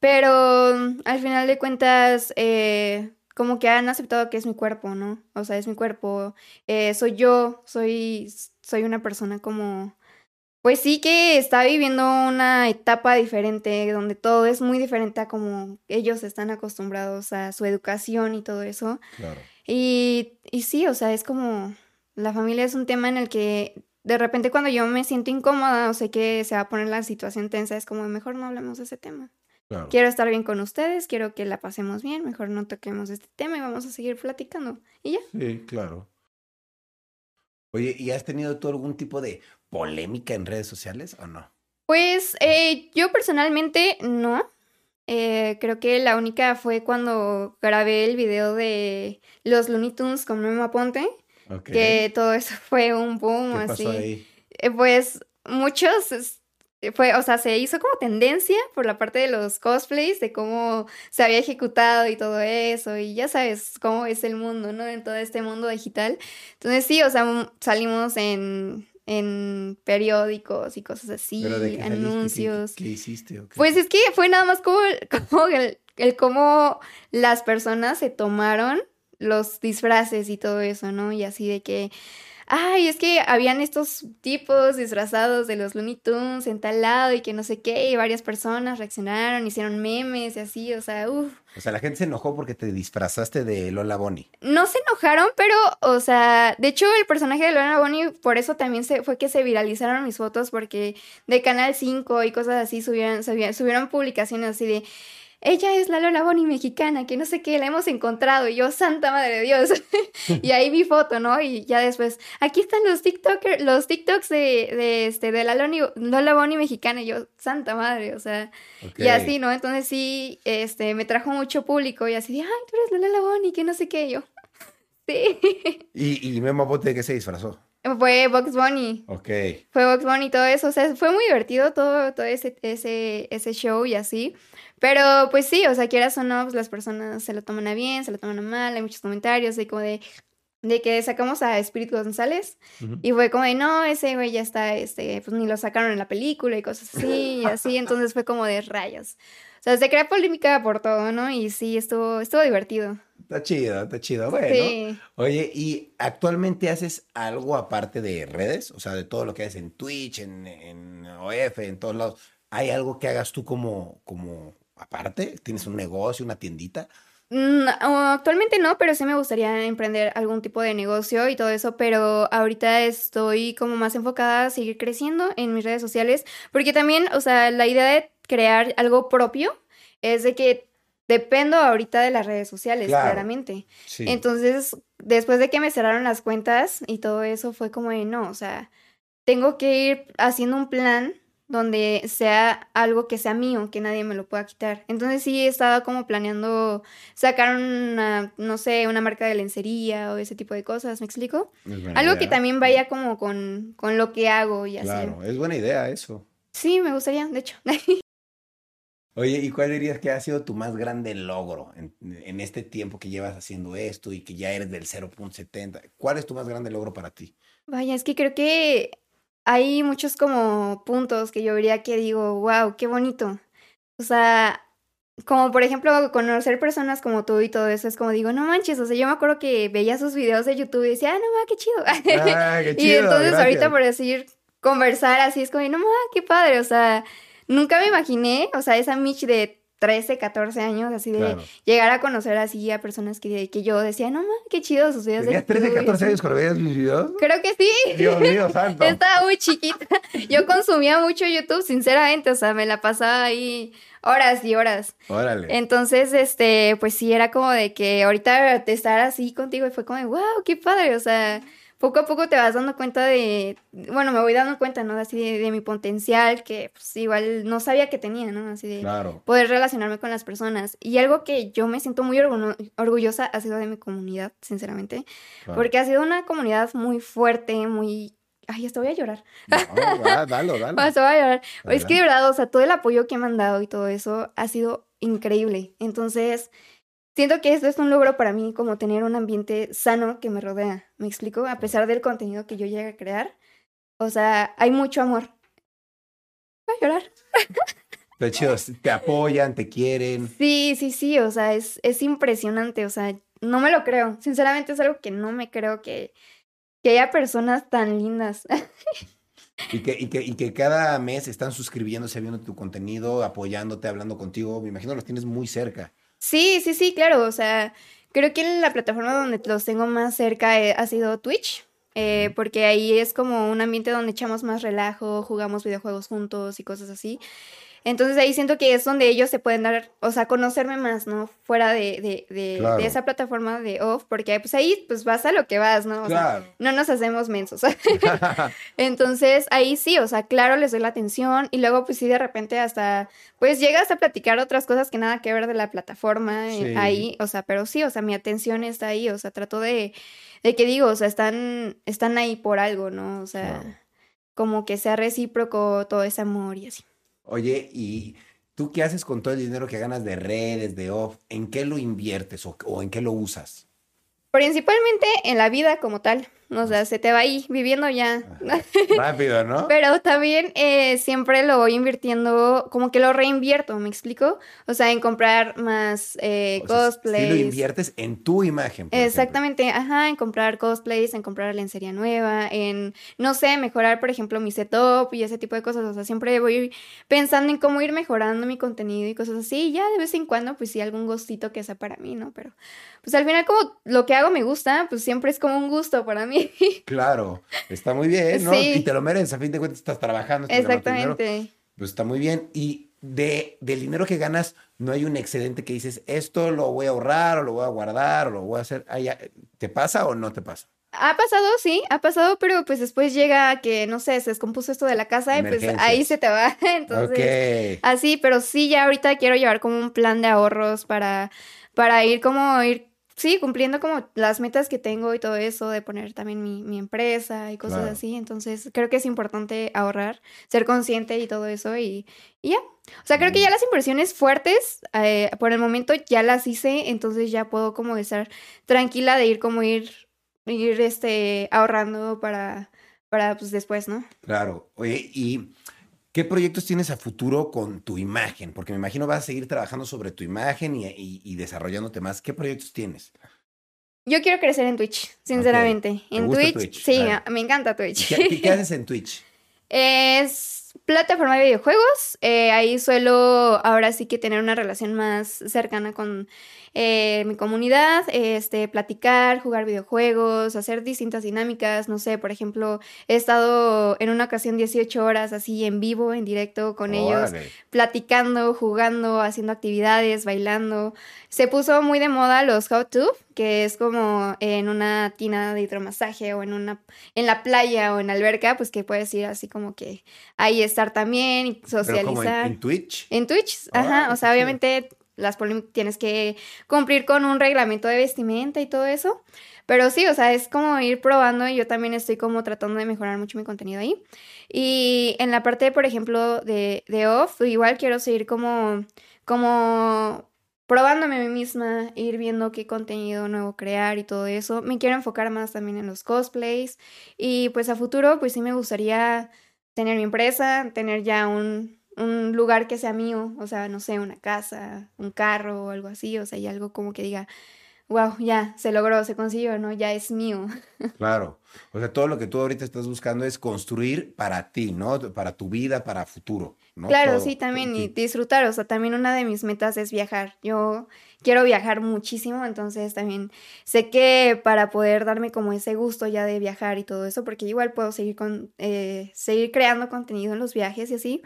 pero mm, al final de cuentas, eh, como que han aceptado que es mi cuerpo, ¿no? O sea, es mi cuerpo, eh, soy yo, soy, soy una persona como, pues sí que está viviendo una etapa diferente, donde todo es muy diferente a como ellos están acostumbrados a su educación y todo eso. Claro. Y, y sí, o sea, es como la familia es un tema en el que de repente cuando yo me siento incómoda o sé que se va a poner la situación tensa, es como mejor no hablemos de ese tema. Claro. Quiero estar bien con ustedes, quiero que la pasemos bien, mejor no toquemos este tema y vamos a seguir platicando. Y ya. Sí, claro. Oye, ¿y has tenido tú algún tipo de polémica en redes sociales o no? Pues eh, yo personalmente no. Eh, creo que la única fue cuando grabé el video de los Looney Tunes con Memo Aponte, que todo eso fue un boom ¿Qué así. pasó ahí? Eh, Pues muchos, fue, o sea, se hizo como tendencia por la parte de los cosplays, de cómo se había ejecutado y todo eso, y ya sabes cómo es el mundo, ¿no? En todo este mundo digital. Entonces sí, o sea, m- salimos en, en periódicos y cosas así, ¿Pero de qué saliste? ¿Qué- anuncios. ¿Qué, hiciste? Pues es que fue nada más como, como el, el cómo las personas se tomaron los disfraces y todo eso, ¿no? Y así de que, ay, es que habían estos tipos disfrazados de los Looney Tunes en tal lado y que no sé qué, y varias personas reaccionaron, hicieron memes y así, o sea, uff. O sea, la gente se enojó porque te disfrazaste de Lola Bonnie. No se enojaron, pero, o sea, de hecho el personaje de Lola Bonnie, por eso también se, fue que se viralizaron mis fotos, porque de Canal 5 y cosas así subieron, subieron, subieron publicaciones así de ella es la Lola Bonnie mexicana, que no sé qué, la hemos encontrado. Y yo, santa madre de Dios. y ahí vi foto, ¿no? Y ya después, aquí están los TikTokers, los TikToks de, de, este, de la Lola Bonnie mexicana. Y yo, santa madre, o sea, y así, ¿no? Entonces sí, este, me trajo mucho público y así de, ay, tú eres la Lola Bonnie, que no sé qué. yo, sí. ¿Y, y Memo Bote de qué se disfrazó? Fue Box Bunny. Ok. Fue Box Bunny y todo eso. O sea, fue muy divertido todo, todo ese, ese, ese show y así. Pero pues sí, o sea, quieras o no, pues las personas se lo toman a bien, se lo toman a mal, hay muchos comentarios de como de, de que sacamos a Espíritu González y fue como de, no, ese güey ya está, este, pues ni lo sacaron en la película y cosas así y así, entonces fue como de rayos. O sea, se crea polémica por todo, ¿no? Y sí, estuvo, estuvo divertido. Está chido, está chido. Bueno, sí. oye, ¿y actualmente haces algo aparte de redes? O sea, de todo lo que haces en Twitch, en, en OF, en todos lados. ¿Hay algo que hagas tú como, como aparte? ¿Tienes un negocio, una tiendita? Mm, actualmente no, pero sí me gustaría emprender algún tipo de negocio y todo eso, pero ahorita estoy como más enfocada a seguir creciendo en mis redes sociales, porque también, o sea, la idea de crear algo propio es de que dependo ahorita de las redes sociales, claramente. Entonces, después de que me cerraron las cuentas y todo eso, fue como de, no, o sea, tengo que ir haciendo un plan donde sea algo que sea mío, que nadie me lo pueda quitar. Entonces sí estaba como planeando sacar una, no sé, una marca de lencería o ese tipo de cosas, ¿me explico? Algo que también vaya como con, con lo que hago y así. Claro, es buena idea eso. Sí, me gustaría, de hecho. Oye, ¿y cuál dirías que ha sido tu más grande logro en, en este tiempo que llevas haciendo esto y que ya eres del 0.70? ¿Cuál es tu más grande logro para ti? Vaya, es que creo que hay muchos como puntos que yo vería que digo, wow, qué bonito. O sea, como por ejemplo conocer personas como tú y todo eso, es como digo, no manches, o sea, yo me acuerdo que veía sus videos de YouTube y decía, ah, no ma, qué chido. Ah, qué chido y entonces ahorita por decir, conversar así, es como, no ma, qué padre, o sea, nunca me imaginé, o sea, esa Mitch de 13, 14 años, así de llegar a conocer así a personas que, que yo decía, no mames, qué chido sus videos. ¿Tenías 13, 14 años cuando veías mis videos? Creo que sí. Dios mío, santo. Estaba muy chiquita. Yo consumía mucho YouTube, sinceramente, o sea, me la pasaba ahí horas y horas. Órale. Entonces, este, pues sí, era como de que ahorita estar así contigo y fue como de, wow, qué padre, o sea poco a poco te vas dando cuenta de, bueno, me voy dando cuenta, ¿no? Así de, mi potencial, que pues igual no sabía que tenía, ¿no? Así de poder relacionarme con las personas. Y algo que yo me siento muy orgullosa ha sido de mi comunidad, sinceramente, porque ha sido una comunidad muy fuerte, muy... Ay, esto voy a llorar. No, dalo, dalo. Esto voy a llorar. Es que de verdad, o sea, todo el apoyo que me han dado y todo eso ha sido increíble. Entonces, Siento que esto es un logro para mí, como tener un ambiente sano que me rodea. ¿Me explico? A pesar del contenido que yo llegue a crear. O sea, hay mucho amor. Voy a llorar. Pero chido, te apoyan, te quieren. Sí, sí, sí, o sea, es, es impresionante, o sea, no me lo creo. Sinceramente es algo que no me creo que, que haya personas tan lindas. Y que, y, que, y que cada mes están suscribiéndose, viendo tu contenido, apoyándote, hablando contigo. Me imagino los tienes muy cerca. Sí, sí, sí, claro. O sea, creo que la plataforma donde los tengo más cerca eh, ha sido Twitch. Eh, porque ahí es como un ambiente donde echamos más relajo, jugamos videojuegos juntos y cosas así. Entonces ahí siento que es donde ellos se pueden dar, o sea, conocerme más, ¿no? Fuera de, de, de, esa plataforma de off, porque pues ahí pues vas a lo que vas, ¿no? O sea, no nos hacemos mensos. Entonces ahí sí, o sea, claro, les doy la atención y luego pues sí de repente hasta, pues llegas a platicar otras cosas que nada que ver de la plataforma eh, ahí, o sea, pero sí, o sea, mi atención está ahí, o sea, trato de, de que digo, o sea, están, están ahí por algo, ¿no? O sea, como que sea recíproco todo ese amor y así. Oye, ¿y tú qué haces con todo el dinero que ganas de redes, de off? ¿En qué lo inviertes o, en qué lo usas? Principalmente en la vida como tal. O sea, se te va ahí viviendo ya. Rápido, ¿no? Pero también eh, siempre lo voy invirtiendo, como que lo reinvierto, ¿me explico? O sea, en comprar más eh, O sea, cosplays. Sí lo inviertes en tu imagen. por Exactamente, ajá, en comprar cosplays, en comprar lencería nueva, en, no sé, mejorar, por ejemplo, mi setup y ese tipo de cosas. O sea, siempre voy pensando en cómo ir mejorando mi contenido y cosas así. Y ya de vez en cuando, pues sí, algún gustito que sea para mí, ¿no? Pero, pues al final, como lo que hago me gusta, pues siempre es como un gusto para mí. Claro, está muy bien, ¿no? Sí. Y te lo mereces, a fin de cuentas estás trabajando. estás dinero, Exactamente. Pues está muy bien. Y de, del dinero que ganas, no hay un excedente que dices, esto lo voy a ahorrar, o lo voy a guardar, o lo voy a hacer. Ah, ¿Te pasa o no te pasa? Ha pasado, sí, ha pasado, pero pues después llega que, no sé, se descompuso esto de la casa y pues ahí se te va. Entonces, ok. Así, pero sí, ya ahorita quiero llevar como un plan de ahorros para, para ir como ir, sí, cumpliendo como las metas que tengo y todo eso, de poner también mi, mi empresa y cosas Claro. así. Entonces, creo que es importante ahorrar, ser consciente y todo eso y, y ya. O sea, creo que ya las inversiones fuertes, eh, por el momento ya las hice, entonces ya puedo como estar tranquila de ir como ir, ir este, ahorrando para, para pues después, ¿no? Claro. Oye, ¿y qué proyectos tienes a futuro con tu imagen? Porque me imagino vas a seguir trabajando sobre tu imagen y, y- y desarrollándote más. ¿Qué proyectos tienes? Yo quiero crecer en Twitch, sinceramente. ¿Te En gusta Twitch, Twitch? sí, Ah. me encanta ¿Y Twitch. ¿Qué, qué- qué haces en Twitch? Es plataforma de videojuegos. eh, ahí suelo ahora sí que tener una relación más cercana con eh, mi comunidad, este, platicar, jugar videojuegos, hacer distintas dinámicas. No sé, por ejemplo, he estado en una ocasión 18 horas así en vivo, en directo con ellos Órale. platicando, jugando, haciendo actividades, bailando. Se puso muy de moda los how to, que es como en una tina de hidromasaje o en una en la playa o en alberca, pues que puedes ir así como que ahí estar también y Pero como en, socializar. en Twitch. En Twitch, ajá, o sea, obviamente las tienes que cumplir con un reglamento de vestimenta y todo eso. Pero sí, o sea, es como ir probando y yo también estoy como tratando de mejorar mucho mi contenido ahí. Y en la parte, por ejemplo, de, de off, igual quiero seguir como, como probándome a mí misma, ir viendo qué contenido nuevo crear y todo eso. Me quiero enfocar más también en los cosplays. Y pues a futuro, pues sí me gustaría tener mi empresa, tener ya un, un lugar que sea mío, o sea, no sé, una casa, un carro o algo así, o sea, y algo como que diga, wow, ya, se logró, se consiguió, ¿no? Ya es mío. Claro. O sea, todo lo que tú ahorita estás buscando es construir para ti, ¿no? Para tu vida, para futuro, ¿no? Claro, Todo sí, también, y disfrutar, o sea, también una de mis metas es viajar. Yo quiero viajar muchísimo, entonces también sé que para poder darme como ese gusto ya de viajar y todo eso, porque igual puedo seguir con, eh, seguir creando contenido en los viajes y así,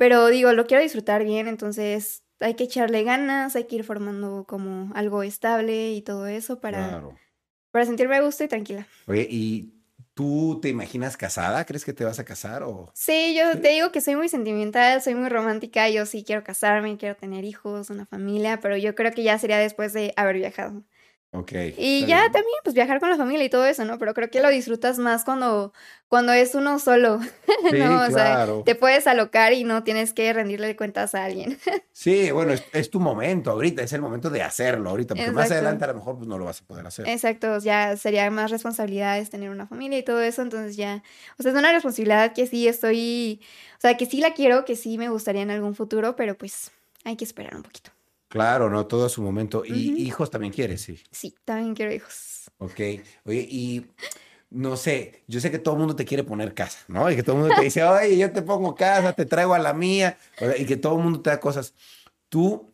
pero digo, lo quiero disfrutar bien, entonces hay que echarle ganas, hay que ir formando como algo estable y todo eso para, Claro. para sentirme a gusto y tranquila. Oye, ¿y tú te imaginas casada? ¿Crees que te vas a casar o...? Sí, yo te digo que soy muy sentimental, soy muy romántica, yo sí quiero casarme, quiero tener hijos, una familia, pero yo creo que ya sería después de haber viajado. Ok. Y ya bien. también, pues viajar con la familia y todo eso, ¿no? Pero creo que lo disfrutas más cuando, cuando es uno solo, Sí, ¿no? O sea, te puedes alocar y no tienes que rendirle cuentas a alguien. Sí, bueno, es, es tu momento ahorita, es el momento de hacerlo ahorita, porque más adelante a lo mejor pues, no lo vas a poder hacer. Exacto, ya sería más responsabilidades tener una familia y todo eso, entonces ya, o sea, es una responsabilidad que sí estoy, o sea, que sí la quiero, que sí me gustaría en algún futuro, pero pues hay que esperar un poquito. Claro, no, todo a su momento. Y hijos también quieres, sí. Sí, también quiero hijos. Ok. Oye, y no sé, yo sé que todo el mundo te quiere poner casa, ¿no? Y que todo el mundo te dice, oye, yo te pongo casa, te traigo a la mía, y que todo el mundo te da cosas. ¿Tú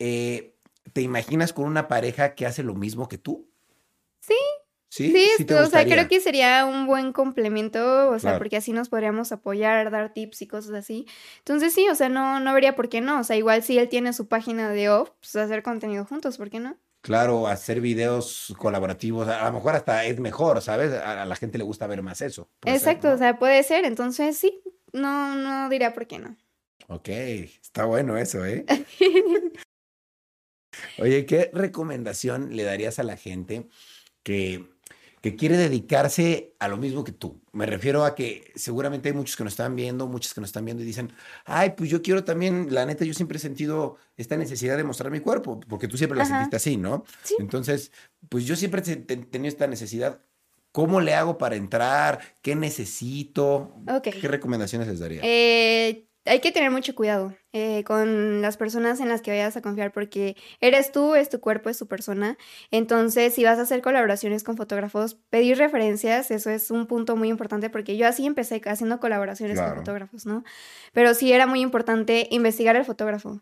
eh, te imaginas con una pareja que hace lo mismo que tú? Sí. Sí, Sí, o sea, creo que sería un buen complemento, o sea, Claro. porque así nos podríamos apoyar, dar tips y cosas así. Entonces sí, o sea, no, no vería por qué no. O sea, igual si él tiene su página de off, pues hacer contenido juntos, ¿por qué no? Claro, hacer videos colaborativos, a lo mejor hasta es mejor, ¿sabes? A, a la gente le gusta ver más eso. ser, Exacto, ¿no? o sea, puede ser. Entonces sí, no, no diría por qué no. Ok, está bueno eso, ¿eh? Oye, ¿qué recomendación le darías a la gente que, que quiere dedicarse a lo mismo que tú? Me refiero a que seguramente hay muchos que nos están viendo, muchos que nos están viendo y dicen, ay, pues yo quiero también, la neta, yo siempre he sentido esta necesidad de mostrar mi cuerpo, porque tú siempre la Ajá. sentiste así, ¿no? Sí. Entonces, pues yo siempre he te- tenido esta necesidad. ¿Cómo le hago para entrar? ¿Qué necesito? Ok. ¿Qué recomendaciones les daría? Eh, hay que tener mucho cuidado eh, con las personas en las que vayas a confiar porque eres tú, es tu cuerpo, es tu persona. Entonces, si vas a hacer colaboraciones con fotógrafos, pedir referencias, eso es un punto muy importante porque yo así empecé haciendo colaboraciones Claro. con fotógrafos, ¿no? Pero sí era muy importante investigar al fotógrafo.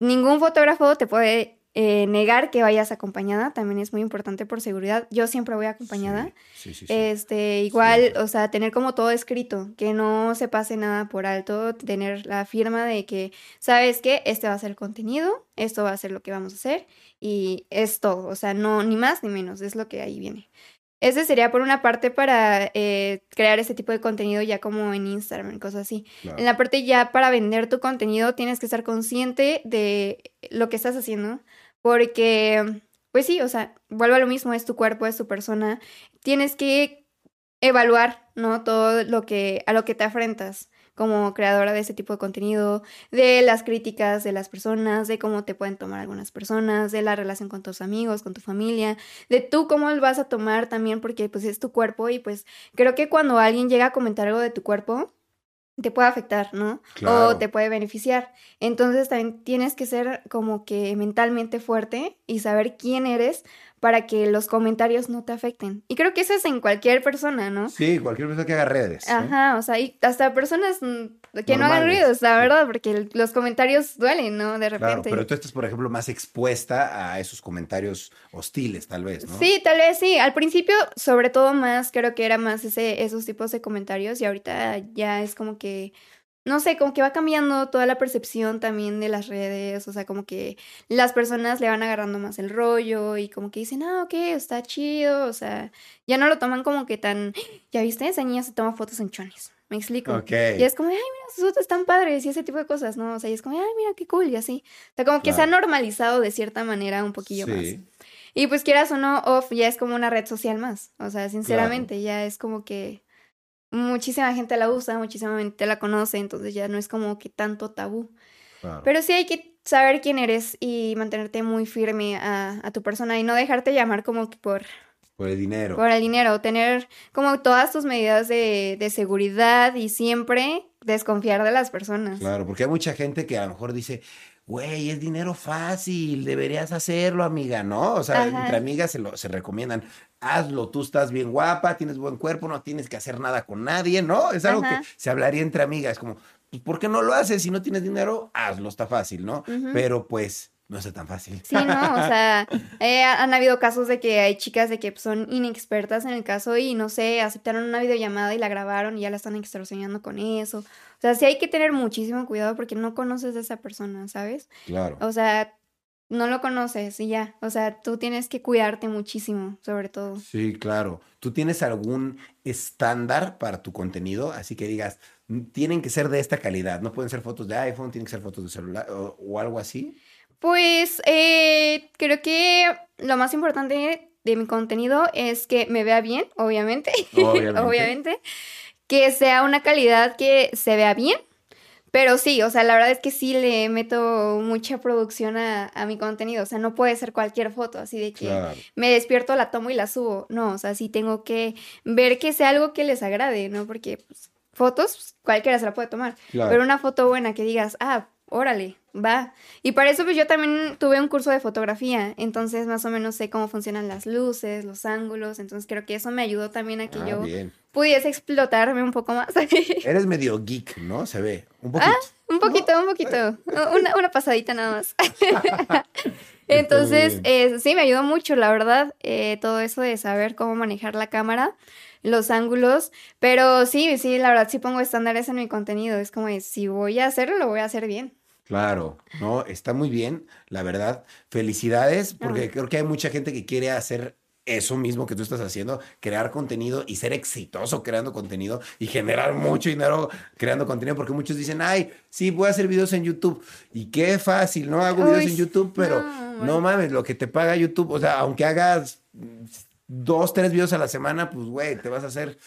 Ningún fotógrafo te puede eh, negar que vayas acompañada, también es muy importante por seguridad. Yo siempre voy acompañada. Sí, sí, sí. Este, igual, o sea, tener como todo escrito, que no se pase nada por alto, tener la firma de que, ¿sabes qué? Este va a ser el contenido, esto va a ser lo que vamos a hacer y es todo, o sea, no, ni más ni menos, es lo que ahí viene. Ese sería por una parte para eh, crear ese tipo de contenido ya como en Instagram, cosas así. Claro. En la parte ya para vender tu contenido tienes que estar consciente de lo que estás haciendo, porque, pues sí, o sea, vuelvo a lo mismo, es tu cuerpo, es tu persona, tienes que evaluar, ¿no? Todo lo que, a lo que te afrentas como creadora de ese tipo de contenido, de las críticas de las personas, de cómo te pueden tomar algunas personas, de la relación con tus amigos, con tu familia, de tú cómo lo vas a tomar también, porque pues es tu cuerpo y pues creo que cuando alguien llega a comentar algo de tu cuerpo, te puede afectar, ¿no? Claro. O te puede beneficiar. Entonces también tienes que ser como que mentalmente fuerte y saber quién eres para que los comentarios no te afecten. Y creo que eso es en cualquier persona, ¿no? Sí, cualquier persona que haga redes. Ajá, o sea, y hasta personas mm, que no hagan ruidos, la verdad, porque los comentarios duelen, ¿no? De Claro, repente. pero tú estás, por ejemplo, más expuesta a esos comentarios hostiles, tal vez, ¿no? Sí, tal vez sí. Al principio, sobre todo más, creo que era más ese, esos tipos de comentarios y ahorita ya es como que, no sé, como que va cambiando toda la percepción también de las redes, o sea, como que las personas le van agarrando más el rollo y como que dicen, ah, ok, está chido, o sea, ya no lo toman como que tan, ya viste, esa niña se toma fotos en chones, me explico. Y es como, ay, mira, sus fotos están padres y ese tipo de cosas, ¿no? O sea, y es como, ay, mira, qué cool y así. O sea, como que se ha normalizado de cierta manera un poquillo más. Y pues quieras o no, off ya es como una red social más. O sea, sinceramente, ya es como que muchísima gente la usa, muchísima gente la conoce, entonces ya no es como que tanto tabú. claro. Pero sí hay que saber quién eres y mantenerte muy firme a, a tu persona y no dejarte llamar como que por, Por el dinero. por el dinero, tener como todas tus medidas de, de seguridad y siempre desconfiar de las personas. Claro, porque hay mucha gente que a lo mejor dice, güey, es dinero fácil, deberías hacerlo, amiga, ¿no? O sea, Ajá. entre amigas se, lo, se recomiendan, hazlo, tú estás bien guapa, tienes buen cuerpo, no tienes que hacer nada con nadie, ¿no? Es algo Ajá. que se hablaría entre amigas, como, pues, ¿por qué no lo haces? Si no tienes dinero, hazlo, está fácil, ¿no? Pero pues, no está tan fácil. Sí, no, o sea, eh, han habido casos de que hay chicas de que pues, son inexpertas en el caso y no sé, aceptaron una videollamada y la grabaron y ya la están extorsionando con eso. O sea, sí hay que tener muchísimo cuidado porque no conoces a esa persona, ¿sabes? Claro. O sea, no lo conoces y ya. O sea, tú tienes que cuidarte muchísimo, sobre todo. Sí, claro. ¿Tú tienes algún estándar para tu contenido? Así que digas, "Mm, tienen que ser de esta calidad, no pueden ser fotos de iPhone, tienen que ser fotos de celular o, o algo así. Pues eh, creo que lo más importante de mi contenido es que me vea bien, obviamente. Obviamente. obviamente. Que sea una calidad que se vea bien. Pero sí, o sea, la verdad es que sí le meto mucha producción a, a mi contenido. O sea, no puede ser cualquier foto, así de que Claro. me despierto, la tomo y la subo. No, o sea, sí tengo que ver que sea algo que les agrade, ¿no? Porque pues, fotos, pues, cualquiera se la puede tomar. Claro. Pero una foto buena que digas, ah, órale, va. Y para eso pues yo también tuve un curso de fotografía, entonces más o menos sé cómo funcionan las luces, los ángulos, entonces creo que eso me ayudó también a que Ah, yo bien. pudiese explotarme un poco más. Eres medio geek, ¿no? Se ve. Un poquito. un poquito, un poquito, una, una pasadita nada más. Entonces, eh, sí, me ayudó mucho, la verdad, eh, todo eso de saber cómo manejar la cámara, los ángulos, pero sí, sí, la verdad sí pongo estándares en mi contenido, es como, de, si voy a hacerlo, lo voy a hacer bien. Claro, no, está muy bien, la verdad. Felicidades, porque Ay. creo que hay mucha gente que quiere hacer eso mismo que tú estás haciendo, crear contenido y ser exitoso creando contenido y generar mucho dinero creando contenido, porque muchos dicen, ay, sí, voy a hacer videos en YouTube. Y qué fácil, ¿no? Hago videos Uy, en YouTube, pero no, no, mames, lo que te paga YouTube, o sea, aunque hagas dos, tres videos a la semana, pues, güey, te vas a hacer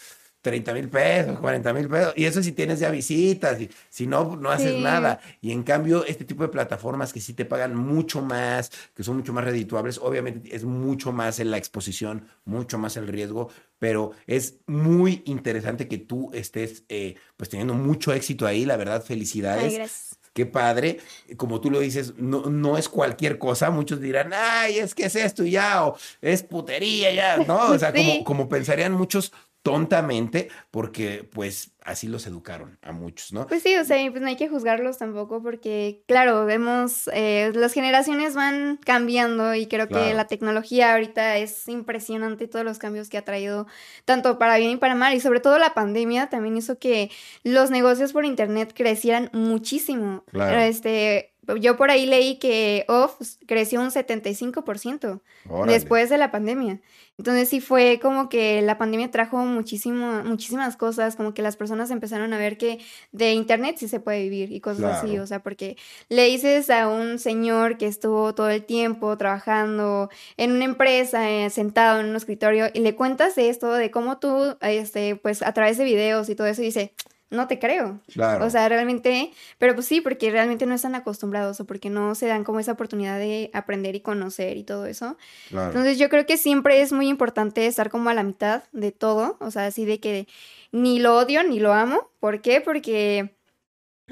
30 mil pesos, 40 mil pesos. Y eso si tienes ya visitas, y si no, no haces nada. Y en cambio, este tipo de plataformas que sí te pagan mucho más, que son mucho más redituables, obviamente es mucho más en la exposición, mucho más el riesgo, pero es muy interesante que tú estés eh, pues teniendo mucho éxito ahí, la verdad, felicidades. gracias. Qué padre, como tú lo dices, no, no es cualquier cosa. Muchos dirán, ay, es que es esto y ya, o es putería ya, ¿no? O sea, como, como pensarían muchos, tontamente porque pues así los educaron a muchos, ¿no? Pues sí, o sea, pues no hay que juzgarlos tampoco porque, claro, vemos, eh, las generaciones van cambiando y creo que la tecnología ahorita es impresionante todos los cambios que ha traído, tanto para bien y para mal, y sobre todo la pandemia también hizo que los negocios por internet crecieran muchísimo. Claro. Este, yo por ahí leí que Off creció un 75% después de la pandemia. Entonces sí fue como que la pandemia trajo muchísimo, muchísimas cosas, como que las personas empezaron a ver que de internet sí se puede vivir y cosas así, o sea, porque le dices a un señor que estuvo todo el tiempo trabajando en una empresa, eh, sentado en un escritorio, y le cuentas esto, de cómo tú, este, pues a través de videos y todo eso, dice, no te creo. Claro. O sea, realmente, pero pues sí, porque realmente no están acostumbrados o porque no se dan como esa oportunidad de aprender y conocer y todo eso. Claro. Entonces yo creo que siempre es muy importante estar como a la mitad de todo, o sea, así de que ni lo odio ni lo amo. ¿Por qué? Porque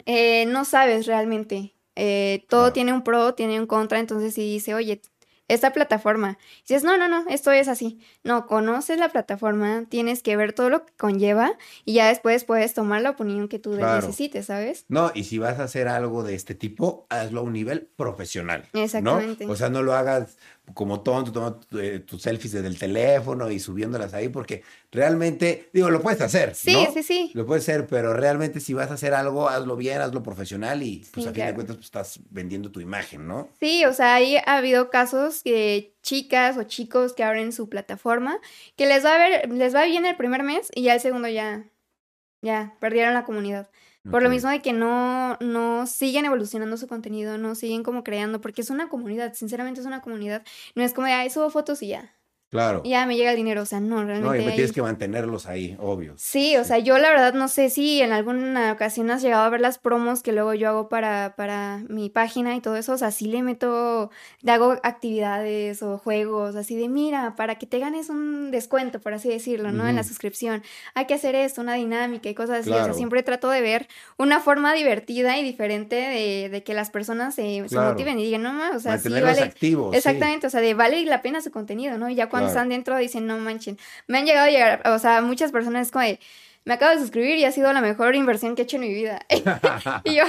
eh, no sabes realmente. Eh, todo tiene un pro, tiene un contra, entonces si dice, oye, esta plataforma. dices, no, no, no, esto es así. No, conoces la plataforma, tienes que ver todo lo que conlleva y ya después puedes tomar la opinión que tú necesites, ¿sabes? No, y si vas a hacer algo de este tipo, hazlo a un nivel profesional. Exactamente. O sea, no lo hagas como tonto, tomando eh, tus selfies desde el teléfono y subiéndolas ahí, porque realmente, digo, lo puedes hacer. Sí, sí, sí. Lo puedes hacer, pero realmente si vas a hacer algo, hazlo bien, hazlo profesional y pues a fin de cuentas pues, estás vendiendo tu imagen, ¿no? Sí, o sea, ahí ha habido casos de chicas o chicos que abren su plataforma, que les va a ver, les va bien el primer mes y ya el segundo ya, ya, perdieron la comunidad. Por lo mismo de que no, no siguen evolucionando su contenido, no siguen como creando, porque es una comunidad, sinceramente es una comunidad. No es como de, ay, subo fotos y ya. Claro. Ya me llega el dinero, o sea, no, realmente. No, y me tienes que mantenerlos ahí, obvio. Sí, o sea, yo la verdad no sé si en alguna ocasión has llegado a ver las promos que luego yo hago para, para mi página y todo eso, o sea, sí le meto, le hago actividades o juegos, así de, mira, para que te ganes un descuento, por así decirlo, ¿no? En la suscripción, hay que hacer esto, una dinámica y cosas así, o sea, siempre trato de ver una forma divertida y diferente de, de que las personas se, motiven y digan, no, o sea, sí vale. Activos, Exactamente, o sea, de vale la pena su contenido, ¿no? Y ya cuando están dentro dicen, no manchen. Me han llegado a llegar, o sea, muchas personas como de, me acabo de suscribir y ha sido la mejor inversión que he hecho en mi vida. y yo,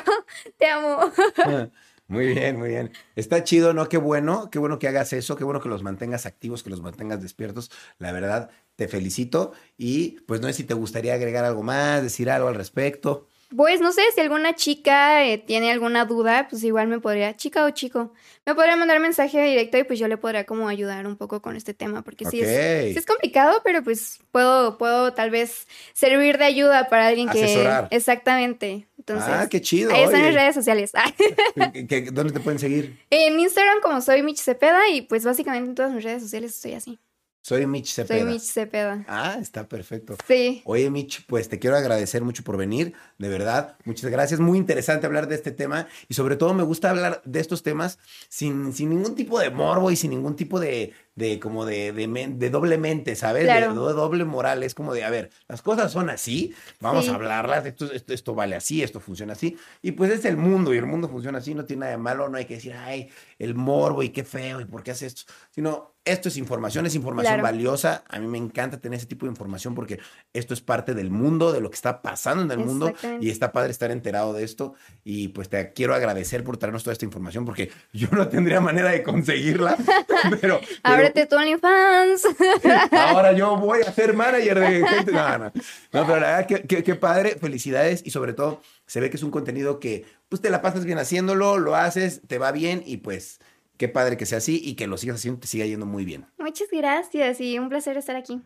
te amo. Muy bien, muy bien. Está chido, ¿no? Qué bueno, qué bueno que hagas eso, qué bueno que los mantengas activos, que los mantengas despiertos. La verdad, te felicito y pues no sé si te gustaría agregar algo más, decir algo al respecto. Pues no sé, si alguna chica eh, tiene alguna duda, pues igual me podría, chica o chico, me podría mandar mensaje directo y pues yo le podría como ayudar un poco con este tema, porque sí, es, sí es complicado, pero pues puedo, puedo tal vez servir de ayuda para alguien que... Exactamente. Entonces, ah, qué chido. Ahí están mis redes sociales. ¿Dónde te pueden seguir? En Instagram como soy Mich Cepeda y pues básicamente en todas mis redes sociales estoy así. Soy Mitch Cepeda. Soy Mitch Cepeda. Ah, está perfecto. Sí. Oye, Mitch, pues te quiero agradecer mucho por venir, de verdad. Muchas gracias. Muy interesante hablar de este tema y sobre todo me gusta hablar de estos temas sin, sin ningún tipo de morbo y sin ningún tipo de, de como de, de, doble mente, ¿sabes? De, doble moral. Es como de, a ver, las cosas son así, vamos a hablarlas, esto, esto, esto, vale así, esto funciona así. Y pues es el mundo y el mundo funciona así, no tiene nada de malo, no hay que decir, ay, el morbo y qué feo y por qué hace esto, sino esto es información, es información valiosa. A mí me encanta tener ese tipo de información porque esto es parte del mundo, de lo que está pasando en el mundo y está padre estar enterado de esto. Y pues te quiero agradecer por traernos toda esta información porque yo no tendría manera de conseguirla. pero, Ábrete tu OnlyFans. ahora yo voy a ser manager de gente. No, no. no pero la verdad, qué, qué padre, felicidades y sobre todo se ve que es un contenido que pues te la pasas bien haciéndolo, lo haces, te va bien y pues Qué padre que sea así y que lo sigas haciendo te siga yendo muy bien. Muchas gracias y un placer estar aquí.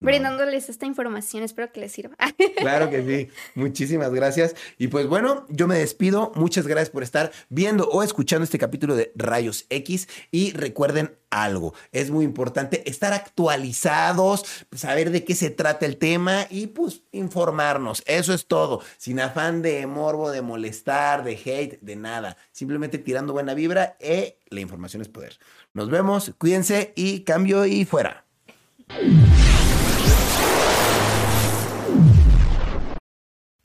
Brindándoles esta información. Espero que les sirva. Claro que sí. Muchísimas gracias. Y pues bueno, yo me despido. Muchas gracias por estar viendo o escuchando este capítulo de Rayos X. Y recuerden algo, es muy importante estar actualizados, saber de qué se trata el tema y pues informarnos. Eso es todo. Sin afán de morbo, de molestar, de hate, de nada. Simplemente tirando buena vibra y la información es poder. Nos vemos, cuídense y cambio y fuera.